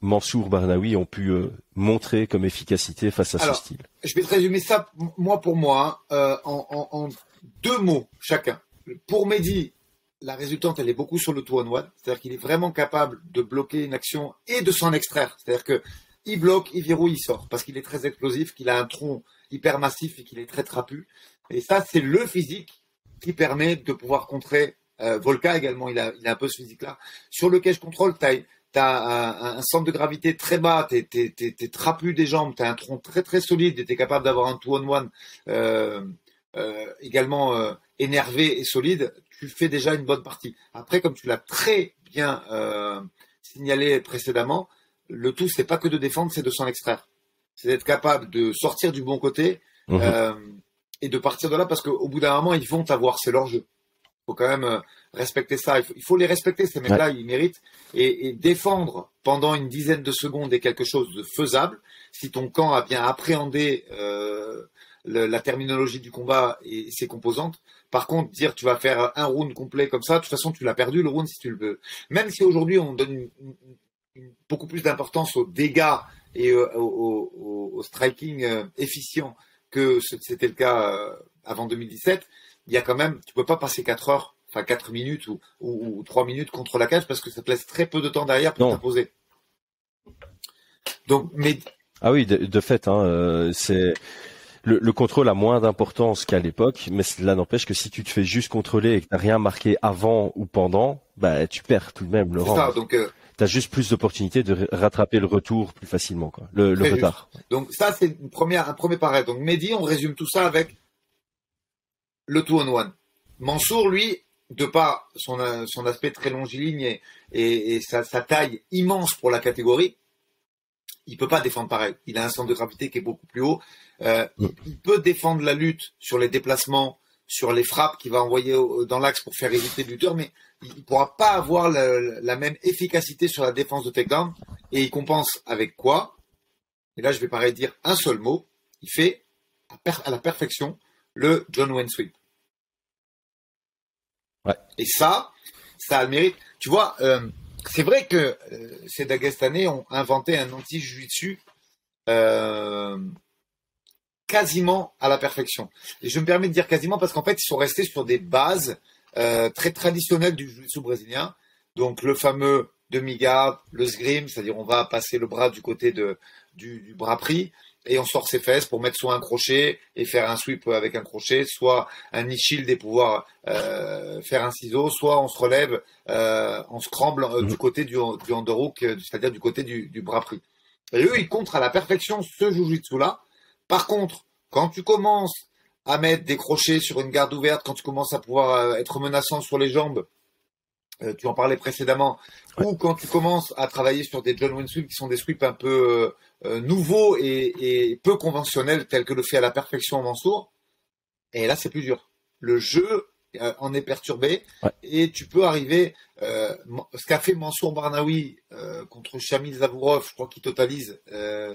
Mansour Barnaoui ont pu euh, montrer comme efficacité face à Alors, ce style. je vais te résumer ça, moi pour moi, hein, euh, en, en- en deux mots chacun. Pour Mehdi, la résultante, elle est beaucoup sur le two on one. C'est-à-dire qu'il est vraiment capable de bloquer une action et de s'en extraire. C'est-à-dire que il bloque, il verrouille, il sort. Parce qu'il est très explosif, qu'il a un tronc hyper massif et qu'il est très trapu. Et ça, c'est le physique qui permet de pouvoir contrer euh, Volca également. Il a, il a un peu ce physique-là. Sur le cage control, tu as, un, un centre de gravité très bas, tu es, trapu des jambes, tu as un tronc très très solide et tu es capable d'avoir un two-on-one euh, euh, également euh, énervé et solide. Tu fais déjà une bonne partie. Après, comme tu l'as très bien euh, signalé précédemment, le tout, c'est pas que de défendre, c'est de s'en extraire. C'est d'être capable de sortir du bon côté Mhm. euh, et de partir de là parce qu'au bout d'un moment, ils vont t'avoir, c'est leur jeu. faut quand même respecter ça. Il faut, il faut les respecter, ces mecs-là, ils méritent. Et, et défendre pendant une dizaine de secondes est quelque chose de faisable. Si ton camp a bien appréhendé euh, le- la terminologie du combat et ses composantes. Par contre, dire tu vas faire un round complet comme ça, de toute façon, tu l'as perdu le round si tu le veux. Même si aujourd'hui on donne une- une- une- beaucoup plus d'importance aux dégâts et euh, au, au- au- au striking euh, efficient que c'était le cas euh, avant 2017, il y a quand même, tu peux pas passer 4 heures, enfin 4 minutes ou, ou, ou 3 minutes contre la cage parce que ça te laisse très peu de temps derrière pour t'imposer. Donc, mais Ah oui, de, de fait, hein, euh, c'est le, le contrôle a moins d'importance qu'à l'époque, mais cela n'empêche que si tu te fais juste contrôler et que t'as rien marqué avant ou pendant, bah tu perds tout de même le c'est ça. rang. Donc, euh, T'as juste plus d'opportunités de rattraper le retour plus facilement, quoi. Le, retard. Donc ça, c'est une première, un premier pareil. Donc Mehdi, on résume tout ça avec le two on one. Mansour, lui, de par son, euh, son aspect très longiligne et, et, et sa, sa taille immense pour la catégorie, il peut pas défendre pareil. Il a un centre de gravité qui est beaucoup plus haut. Euh, il, il peut défendre la lutte sur les déplacements, sur les frappes qu'il va envoyer au- dans l'axe pour faire éviter le lutteur, mais il ne pourra pas avoir la, la même efficacité sur la défense de takedown. Et il compense avec quoi? Et là je vais pareil dire un seul mot, il fait à, per- à la perfection le John Wayne Sweep. Et ça, ça a le mérite. Tu vois, euh, c'est vrai que euh, ces Dagestanais ont inventé un anti-jujitsu euh, quasiment à la perfection. Et je me permets de dire quasiment parce qu'en fait, ils sont restés sur des bases très traditionnelles du jiu-jitsu brésilien. Donc le fameux demi-garde, le sgrim, c'est-à-dire on va passer le bras du côté de, du bras pris et on sort ses fesses pour mettre soit un crochet et faire un sweep avec un crochet, soit un knee shield et pouvoir euh, faire un ciseau, soit on se relève, euh, on se cremble euh, du côté du, du underhook, euh, c'est-à-dire du côté du, du bras pris. Et eux, ils contrent à la perfection ce jujitsu-là. Par contre, quand tu commences à mettre des crochets sur une garde ouverte, quand tu commences à pouvoir euh, être menaçant sur les jambes, euh, tu en parlais précédemment, ou quand tu commences à travailler sur des John Wayne sweeps qui sont des sweeps un peu euh, nouveaux et, peu conventionnels, tels que le fait à la perfection Mansour, et là c'est plus dur. Le jeu euh, en est perturbé et tu peux arriver. ce qu'a fait Mansour Barnaoui contre Shamil Zavourov, je crois qu'il totalise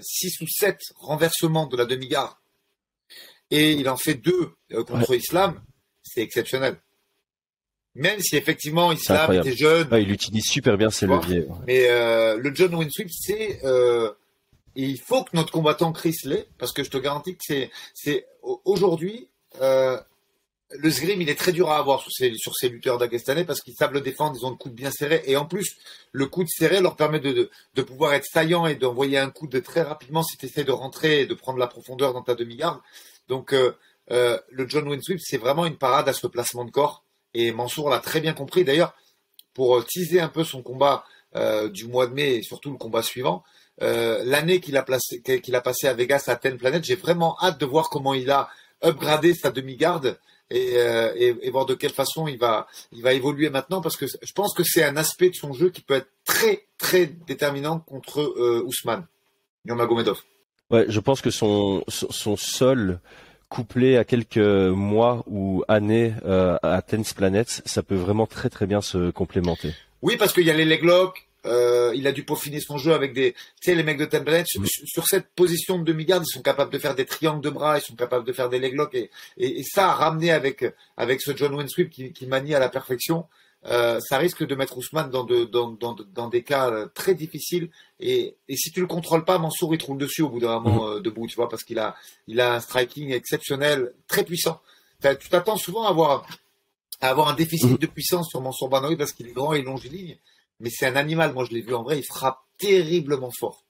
6 ou 7 renversements de la demi-garde, et il en fait deux contre Islam, c'est exceptionnel. Même si effectivement Islam était jeune. il utilise super bien ses leviers. Mais euh, le John Winsweep, c'est euh, il faut que notre combattant Chris l'ait, parce que je te garantis que c'est aujourd'hui euh, le Sgrim, il est très dur à avoir sur ces, sur ces lutteurs d'Agestanais parce qu'ils savent le défendre, ils ont le coude bien serré. Et en plus, le coude serré leur permet de, de, pouvoir être saillant et d'envoyer un coup de très rapidement si tu essaies de rentrer et de prendre la profondeur dans ta demi-garde. Donc, euh, euh, le John Winsweep, c'est vraiment une parade à ce placement de corps. Et Mansour l'a très bien compris. D'ailleurs, pour teaser un peu son combat du mois de mai et surtout le combat suivant, euh, l'année qu'il a, qu'il a passé à Vegas à Ten Planet, j'ai vraiment hâte de voir comment il a upgradé sa demi-garde et, et, voir de quelle façon il va, il va évoluer maintenant parce que je pense que c'est un aspect de son jeu qui peut être très très déterminant contre Ousmane Nurmagomedov. Ouais, je pense que son, son sol couplé à quelques mois ou années euh, à Tennis Planet, ça peut vraiment très très bien se complémenter. Oui, parce qu'il y a les leglocks, euh, il a dû peaufiner son jeu avec des, tu sais, les mecs de Tennis Planet sur, cette position de demi-garde, ils sont capables de faire des triangles de bras, ils sont capables de faire des leglocks et, et, ça ramené avec avec ce John Wayne Sweep qui, qui manie à la perfection. Euh, ça risque de mettre Ousmane dans, de, dans, dans, dans, des cas euh, très difficiles. Et, et, si tu le contrôles pas, Mansour il roule dessus au bout d'un moment mhm. euh, debout, tu vois, parce qu'il a, il a un striking exceptionnel, très puissant. Tu t'attends souvent à avoir, à avoir un déficit mhm. de puissance sur Mansour Banoui parce qu'il est grand et longiligne, mais c'est un animal. Moi, je l'ai vu en vrai, il frappe terriblement fort.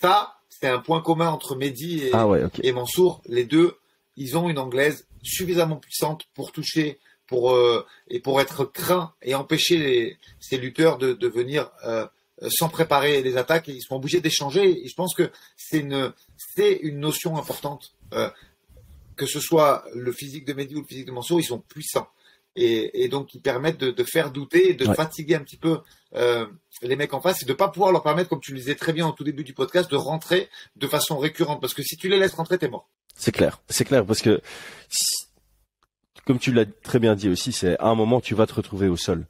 Ça, c'est un point commun entre Mehdi et, ah et Mansour. Les deux, ils ont une anglaise suffisamment puissante pour toucher pour euh, et pour être craint et empêcher les, ces lutteurs de, de venir euh, sans préparer les attaques. ils sont obligés d'échanger. Et je pense que c'est une c'est une notion importante. Euh, que ce soit le physique de Mehdi ou le physique de Mansour, ils sont puissants. Et, et donc ils permettent de, de faire douter, de fatiguer un petit peu euh, les mecs en face et de pas pouvoir leur permettre, comme tu le disais très bien au tout début du podcast, de rentrer de façon récurrente. Parce que si tu les laisses rentrer, t'es mort. C'est clair, c'est clair, parce que comme tu l'as très bien dit aussi, c'est à un moment tu vas te retrouver au sol.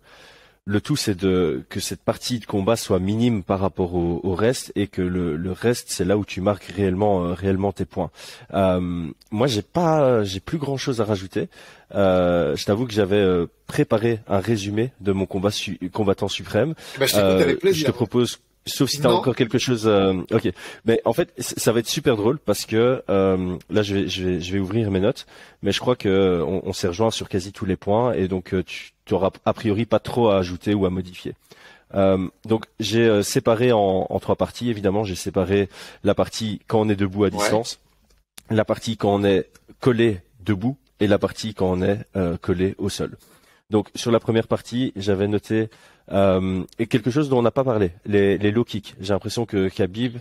Le tout, c'est de que cette partie de combat soit minime par rapport au, reste et que le, reste, c'est là où tu marques réellement, euh, réellement tes points. Euh, moi, j'ai pas, j'ai plus grand chose à rajouter. Euh, je t'avoue que j'avais préparé un résumé de mon combat combattant suprême. Bah, je, je te propose Sauf si tu as encore quelque chose. Euh, ok. Mais en fait, ça va être super drôle parce que euh, là, je vais, je vais, je vais ouvrir mes notes. Mais je crois que on, on s'est rejoint sur quasi tous les points et donc euh, tu n'auras a priori pas trop à ajouter ou à modifier. Euh, donc j'ai euh, séparé en, en, trois parties. Évidemment, j'ai séparé la partie quand on est debout à distance, la partie quand on est collé debout et la partie quand on est collé au sol. Donc sur la première partie, j'avais noté euh, quelque chose dont on n'a pas parlé, les, les low kicks. J'ai l'impression que Khabib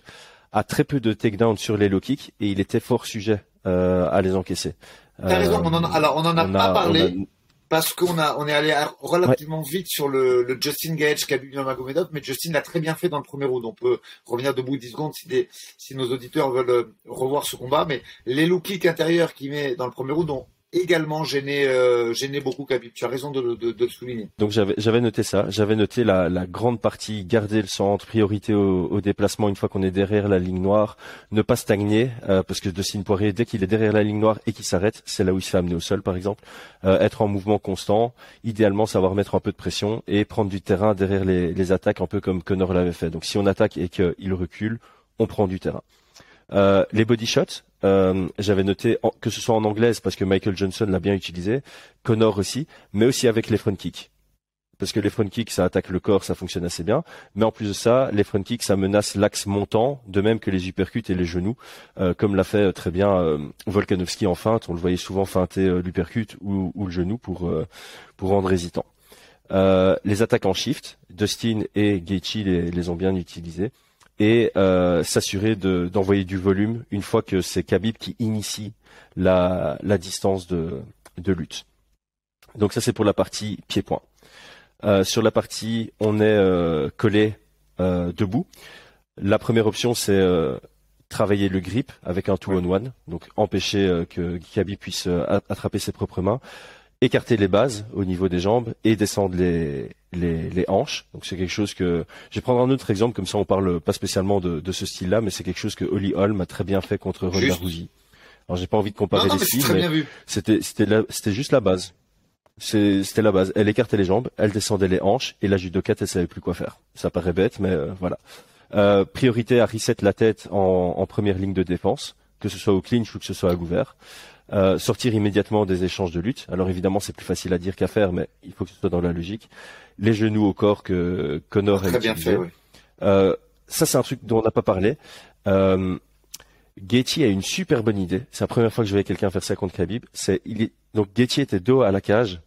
a très peu de takedown sur les low kicks et il était fort sujet euh, à les encaisser. T'as raison. On en a, alors on en a pas parlé. Parce qu'on a, on est allé relativement vite sur le, le Justin Gage, Khabib Nurmagomedov, mais Justin l'a très bien fait dans le premier round. On peut revenir debout 10 secondes si, des, si nos auditeurs veulent euh, revoir ce combat. Mais les low kicks intérieurs qu'il met dans le premier round ont également gêné, euh, gêné beaucoup Khabib. Tu as raison de, de, de le souligner. Donc j'avais, noté ça. J'avais noté la, la, grande partie, garder le centre, priorité au, au déplacement une fois qu'on est derrière la ligne noire, ne pas stagner, euh, parce que Dustin Poirier, dès qu'il est derrière la ligne noire et qu'il s'arrête, c'est là où il se fait amener au sol, par exemple. Euh, être en mouvement constant, idéalement savoir mettre un peu de pression et prendre du terrain derrière les, les attaques, un peu comme Connor l'avait fait. Donc si on attaque et qu'il recule, on prend du terrain. Euh, les body shots, euh, j'avais noté que ce soit en anglaise parce que Michael Johnson l'a bien utilisé, Connor aussi, mais aussi avec les front kicks. Parce que les front kicks, ça attaque le corps, ça fonctionne assez bien. Mais en plus de ça, les front kicks, ça menace l'axe montant, de même que les uppercuts et les genoux, euh, comme l'a fait très bien euh, Volkanovski en feinte. On le voyait souvent feinter euh, l'uppercut ou, ou, le genou pour pour rendre hésitant. les attaques en shift, Dustin et Gaethje les, les ont bien utilisées et euh, s'assurer d'envoyer du volume une fois que c'est Khabib qui initie la, la distance de, de lutte. Donc ça c'est pour la partie pied-point. Euh, sur la partie, on est euh, collé euh, debout. La première option, c'est euh, travailler le grip avec un two-on-one, donc empêcher euh, que Khabib puisse attraper ses propres mains, écarter les bases au niveau des jambes et descendre les, les, les hanches. Donc c'est quelque chose que je vais prendre un autre exemple, comme ça on parle pas spécialement de, de ce style-là, mais c'est quelque chose que Holly Holm a très bien fait contre Juste. Rousey. Alors j'ai pas envie de comparer Non, non, les styles, mais c'était c'était juste la base. C'était la base. Elle écartait les jambes, elle descendait les hanches et la judokate elle savait plus quoi faire. Ça paraît bête, mais euh, voilà. Euh, priorité à reset la tête en, en première ligne de défense, que ce soit au clinch ou que ce soit à couvert. Euh, sortir immédiatement des échanges de lutte. Alors évidemment c'est plus facile à dire qu'à faire, mais il faut que ce soit dans la logique. Les genoux au corps que Connor a Très bien fait, oui. Euh, ça, c'est un truc dont on n'a pas parlé. Euh, Gaethje a une super bonne idée. C'est la première fois que je voyais quelqu'un faire ça contre Khabib. C'est, il est, donc Gaethje était dos à la cage.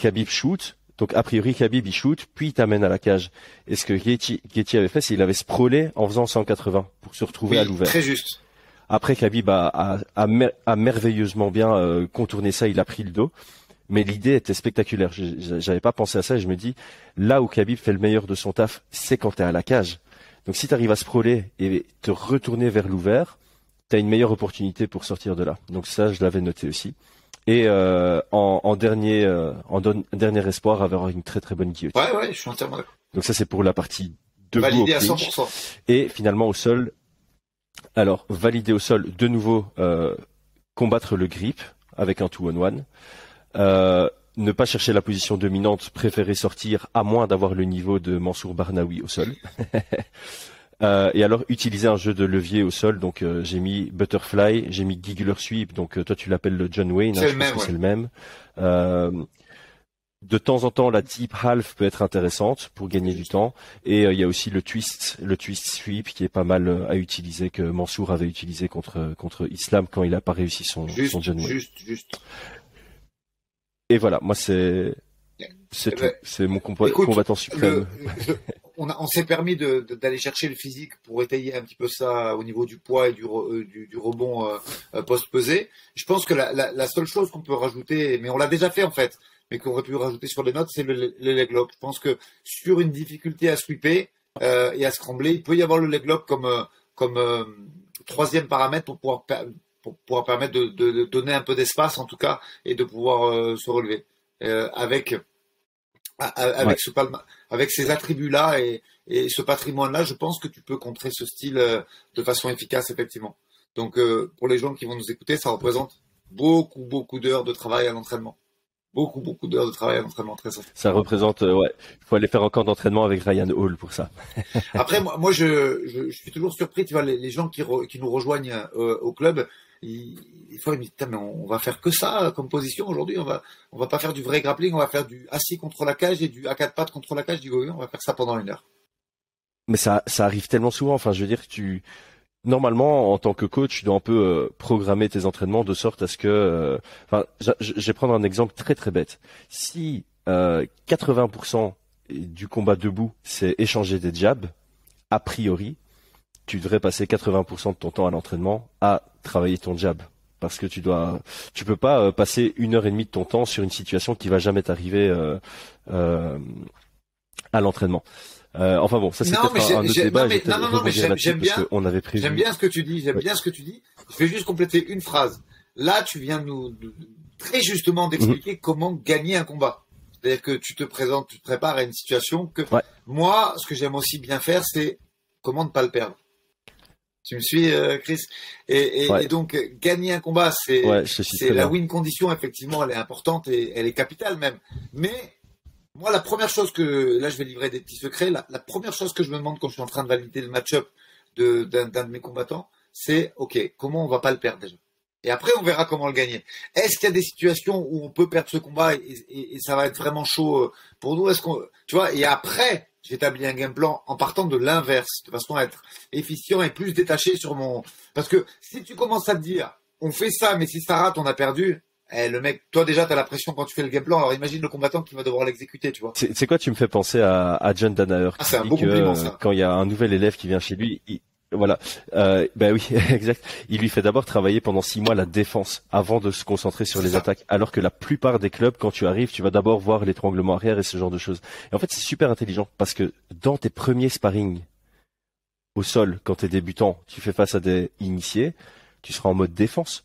Khabib shoot. Donc, a priori, Khabib, il shoot, puis il t'amène à la cage. Et ce que Gaethje, Gaethje avait fait, c'est qu'il avait sprawlé en faisant 180 pour se retrouver Oui, à l'ouvert. très juste. Après, Khabib a, a, a, mer- a merveilleusement bien euh, contourné ça. Il a pris le dos. Mais l'idée était spectaculaire. Je- J'avais pas pensé à ça et je me dis, là où Khabib fait le meilleur de son taf, c'est quand t'es à la cage. Donc si t'arrives à sprawler et te retourner vers l'ouvert, t'as une meilleure opportunité pour sortir de là. Donc ça, je l'avais noté aussi. Et euh, en, en dernier, euh, en don- dernier espoir, avoir une très très bonne guillotine. Ouais, ouais, je suis entièrement d'accord. Donc ça, c'est pour la partie au Validé à clinch. 100%. Et finalement au sol, alors valider au sol, de nouveau euh, combattre le grip avec un two-on-one. Euh, ne pas chercher la position dominante, préférer sortir à moins d'avoir le niveau de Mansour Barnaoui au sol. Euh, et alors utiliser un jeu de levier au sol. Donc euh, j'ai mis butterfly, j'ai mis giggler sweep. Donc euh, toi tu l'appelles le John Wayne, hein, je pense même, que ouais. c'est le même. De temps en temps, la deep half peut être intéressante pour gagner du temps. Et euh, il y a aussi le twist, le twist sweep qui est pas mal euh, à utiliser que Mansour avait utilisé contre contre Islam quand il a pas réussi son, son Juste, John Wayne. juste, juste. Et voilà, moi c'est c'est Eh tout. ben, C'est mon combat- écoute, combattant suprême. le- on s'est permis de- de- d'aller chercher le physique pour étayer un petit peu ça au niveau du poids et du, re- euh, du, du rebond euh, post-pesé. Je pense que la, la, la seule chose qu'on peut rajouter, mais on l'a déjà fait en fait, mais qu'on aurait pu rajouter sur les notes, c'est le, le leg lock. Je pense que sur une difficulté à sweeper euh, et à scrambler, il peut y avoir le leg lock comme, euh, comme euh, troisième paramètre pour pouvoir, pour pouvoir permettre de, de- de donner un peu d'espace en tout cas et de pouvoir euh, se relever avec avec Ouais. ce palma- avec ces attributs-là et, et ce patrimoine-là, je pense que tu peux contrer ce style de façon efficace, effectivement. Donc, pour les gens qui vont nous écouter, ça représente beaucoup, beaucoup d'heures de travail à l'entraînement. Beaucoup, beaucoup d'heures de travail à l'entraînement, très sincèrement. Ça représente, euh, ouais, il faut aller faire encore d'entraînement avec Ryan Hall pour ça. Après, moi, moi je, je, je suis toujours surpris, tu vois, les, les gens qui, re- qui nous rejoignent euh, au club, ils, des fois, ils me disent, mais on, va faire que ça comme position aujourd'hui, on va, on va pas faire du vrai grappling, on va faire du assis contre la cage et du à quatre pattes contre la cage. Je dis, oui, on va faire ça pendant une heure. Mais ça, ça arrive tellement souvent. Enfin, je veux dire, tu normalement en tant que coach, tu dois un peu euh, programmer tes entraînements de sorte à ce que. euh, Enfin, je, je- vais prendre un exemple très très bête. Si euh, 80% du combat debout, c'est échanger des jabs, a priori, tu devrais passer 80% de ton temps à l'entraînement à travailler ton jab. Parce que tu dois, tu peux pas euh, passer une heure et demie de ton temps sur une situation qui va jamais t'arriver euh, euh, à l'entraînement. Euh, enfin bon, ça c'est Non, peut-être un, autre débat. non, non, mais j'aime- bien- qu'on avait prévu. J'aime bien ce que tu dis, j'aime Ouais. bien ce que tu dis. Je vais juste compléter une phrase. Là, tu viens nous très justement d'expliquer Mhm. comment gagner un combat. C'est-à-dire que tu te présentes, tu te prépares à une situation que Ouais. moi, ce que j'aime aussi bien faire, c'est comment ne pas le perdre. Tu me suis, euh, Chris? Et, et- Ouais. et donc gagner un combat, c'est Ouais, la bien. win condition effectivement, elle est importante et elle est capitale même. Mais moi, la première chose que là, je vais livrer des petits secrets. La, première chose que je me demande quand je suis en train de valider le match-up d'un de mes combattants, c'est ok, comment on va pas le perdre déjà? Et après, on verra comment le gagner. Est-ce qu'il y a des situations où on peut perdre ce combat et, ça va être vraiment chaud euh, pour nous? Est-ce tu vois Et après, j'établis un game plan en partant de l'inverse, de façon à être efficient et plus détaché sur mon. Parce que si tu commences à te dire, on fait ça, mais si ça rate, on a perdu. Eh, le mec, toi déjà, t'as la pression quand tu fais le game plan. Alors imagine le combattant qui va devoir l'exécuter, tu vois. C'est quoi tu me fais penser à, à John Danaher Ah, c'est un beau que compliment, ça. quand il y a un nouvel élève qui vient chez lui, il, Voilà. Euh, ben oui, exact. Il lui fait d'abord travailler pendant six mois la défense avant de se concentrer sur les attaques. Alors que la plupart des clubs, quand tu arrives, tu vas d'abord voir l'étranglement arrière et ce genre de choses. Et en fait, c'est super intelligent parce que dans tes premiers sparring au sol, quand tu es débutant, tu fais face à des initiés, tu seras en mode défense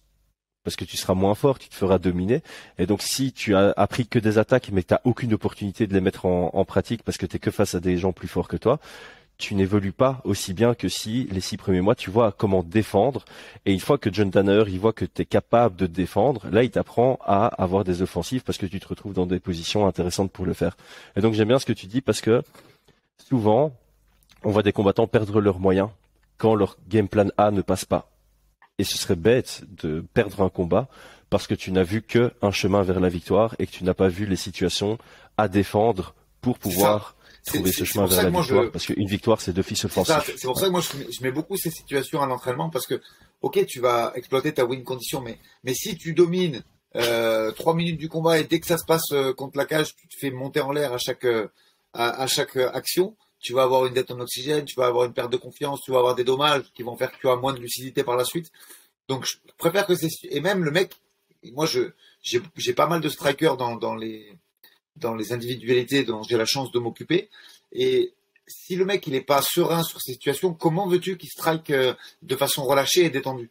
parce que tu seras moins fort, tu te feras dominer. Et donc si tu as appris que des attaques mais que tu n'as aucune opportunité de les mettre en, pratique parce que tu es que face à des gens plus forts que toi, tu n'évolues pas aussi bien que si les six premiers mois, tu vois comment défendre. Et une fois que John Tanner, il voit que tu es capable de défendre, là, il t'apprend à avoir des offensives parce que tu te retrouves dans des positions intéressantes pour le faire. Et donc, j'aime bien ce que tu dis parce que souvent, on voit des combattants perdre leurs moyens quand leur game plan A ne passe pas. Et ce serait bête de perdre un combat parce que tu n'as vu qu'un chemin vers la victoire et que tu n'as pas vu les situations à défendre pour pouvoir trouver ce chemin vers la victoire, parce qu'une victoire, c'est d'office offensif. C'est pour ça que moi, je mets, beaucoup ces situations à l'entraînement, parce que, ok, tu vas exploiter ta win condition, mais, mais si tu domines euh, trois minutes du combat et dès que ça se passe euh, contre la cage, tu te fais monter en l'air à chaque, euh, à, chaque action, tu vas avoir une dette en oxygène, tu vas avoir une perte de confiance, tu vas avoir des dommages qui vont faire que tu as moins de lucidité par la suite. Donc, je préfère que c'est... Et même le mec, moi, je j'ai pas mal de strikers dans, dans les dans les individualités dont j'ai la chance de m'occuper. Et si le mec il n'est pas serein sur ces situations, comment veux-tu qu'il strike euh, de façon relâchée et détendue?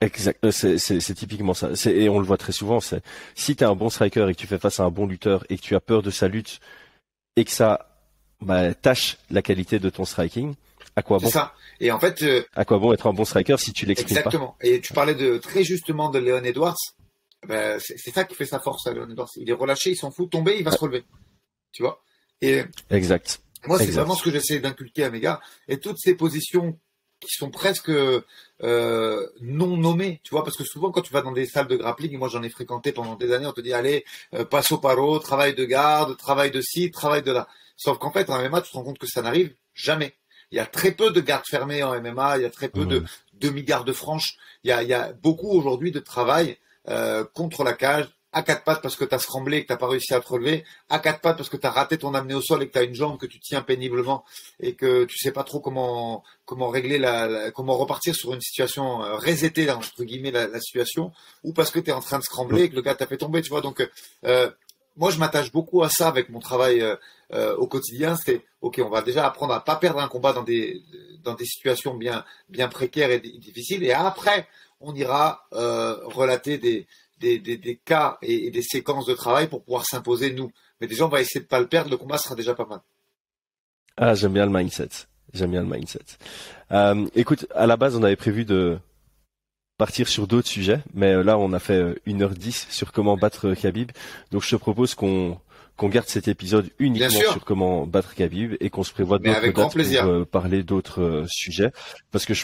Exact, euh, c'est typiquement ça. Et on le voit très souvent. Si tu es un bon striker et que tu fais face à un bon lutteur et que tu as peur de sa lutte et que ça bah, tâche la qualité de ton striking, à quoi bon ça. Et en fait, euh, à quoi bon être un bon striker si tu l'exprimes pas Exactement. Et tu parlais de très justement de Léon Edwards. Ben, c'est ça qui fait sa force à Il est relâché, il s'en fout, tomber, il va se relever. Tu vois? Et exact. Moi, c'est vraiment ce que j'essaie d'inculquer à mes gars. Et toutes ces positions qui sont presque euh, non nommées, tu vois, parce que souvent quand tu vas dans des salles de grappling, et moi j'en ai fréquenté pendant des années, on te dit allez, euh, passe au paro, travail de garde, travail de ci, travail de là. Sauf qu'en fait, en MMA, tu te rends compte que ça n'arrive jamais. Il y a très peu de gardes fermées en MMA, il y a très peu de demi-gardes franches. Il y a, il y a beaucoup aujourd'hui de travail euh, contre la cage, à quatre pattes parce que tu as scramblé et que tu pas réussi à te relever, à quatre pattes parce que tu as raté ton amené au sol et que tu as une jambe que tu tiens péniblement et que tu sais pas trop comment comment régler la, comment repartir sur une situation euh, resetter entre guillemets la, situation ou parce que tu es en train de scrambler et que le gars t'a fait tomber, tu vois. Donc euh, moi je m'attache beaucoup à ça avec mon travail euh, au quotidien, c'est OK, on va déjà apprendre à pas perdre un combat dans des dans des situations bien bien précaires et difficiles et après on ira euh, relater des, des, cas et, des séquences de travail pour pouvoir s'imposer nous. Mais déjà, on va essayer de pas le perdre. Le combat sera déjà pas mal. Ah, j'aime bien le mindset. J'aime bien le mindset. Euh, écoute, à la base, on avait prévu de partir sur d'autres sujets, mais euh, là, on a fait 1h10 sur comment battre Khabib. Donc, je te propose qu'on qu'on garde cet épisode uniquement sur comment battre Khabib et qu'on se prévoit d'autres dates pour parler d'autres sujets, parce que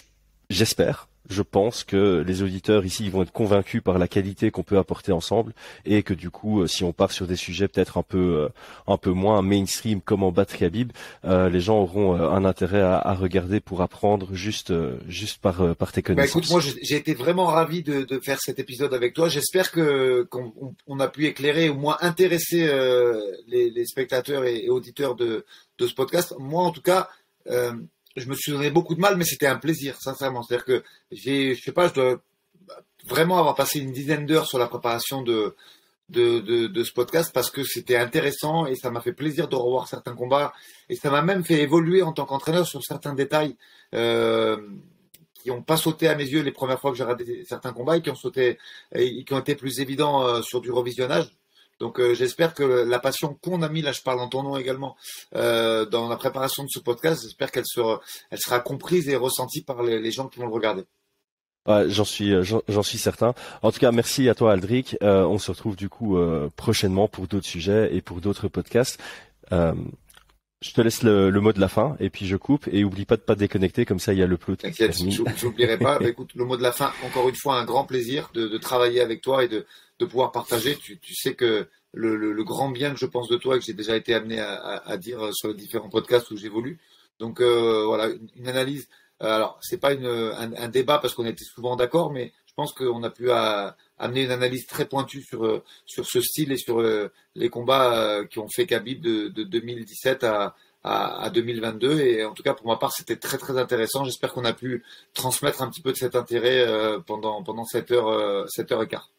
j'espère je pense que les auditeurs ici vont être convaincus par la qualité qu'on peut apporter ensemble et que du coup, euh, si on part sur des sujets peut-être un peu euh, un peu moins mainstream comme en battre Khabib, euh, les gens auront un intérêt à, regarder pour apprendre juste juste par par tes bah, connaissances. écoute, moi j'ai été vraiment ravi de, faire cet épisode avec toi. J'espère que qu'on a pu éclairer ou moins intéresser les, spectateurs et, auditeurs de de ce podcast. Moi en tout cas je me suis donné beaucoup de mal, mais c'était un plaisir, sincèrement. C'est-à-dire que j'ai, je sais pas, je dois vraiment avoir passé une dizaine d'heures sur la préparation de, de, de, ce podcast parce que c'était intéressant et ça m'a fait plaisir de revoir certains combats et ça m'a même fait évoluer en tant qu'entraîneur sur certains détails euh, qui n'ont pas sauté à mes yeux les premières fois que j'ai regardé certains combats et qui ont sauté et qui ont été plus évidents euh, sur du revisionnage. Donc euh, j'espère que la passion qu'on a mis, là je parle en ton nom également, euh, dans la préparation de ce podcast, j'espère qu'elle sera, elle sera comprise et ressentie par les, gens qui vont le regarder. j'en suis, j'en suis certain. En tout cas, merci à toi, Aldric. Euh, on se retrouve du coup prochainement pour d'autres sujets et pour d'autres podcasts. Je te laisse le, mot de la fin et puis je coupe et oublie pas de pas déconnecter comme ça il y a le plot. T'inquiète, j'oublierai pas. Bah, écoute, le mot de la fin, encore une fois, un grand plaisir de, de travailler avec toi et de, de pouvoir partager. Tu, tu sais que le, le, grand bien que je pense de toi et que j'ai déjà été amené à, à, dire sur les différents podcasts où j'évolue. Donc euh, voilà, une, analyse. Euh, alors c'est pas une, un, débat parce qu'on était souvent d'accord, mais je pense qu'on a pu amener une analyse très pointue sur sur ce style et sur les combats qui ont fait Khabib de, de 2017 à, à, 2022. Et en tout cas, pour ma part, c'était très très intéressant. J'espère qu'on a pu transmettre un petit peu de cet intérêt pendant pendant cette heure, cette heure et quart.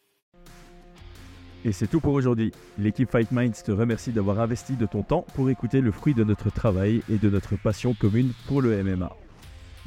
Et c'est tout pour aujourd'hui. L'équipe Fight Minds te remercie d'avoir investi de ton temps pour écouter le fruit de notre travail et de notre passion commune pour le MMA.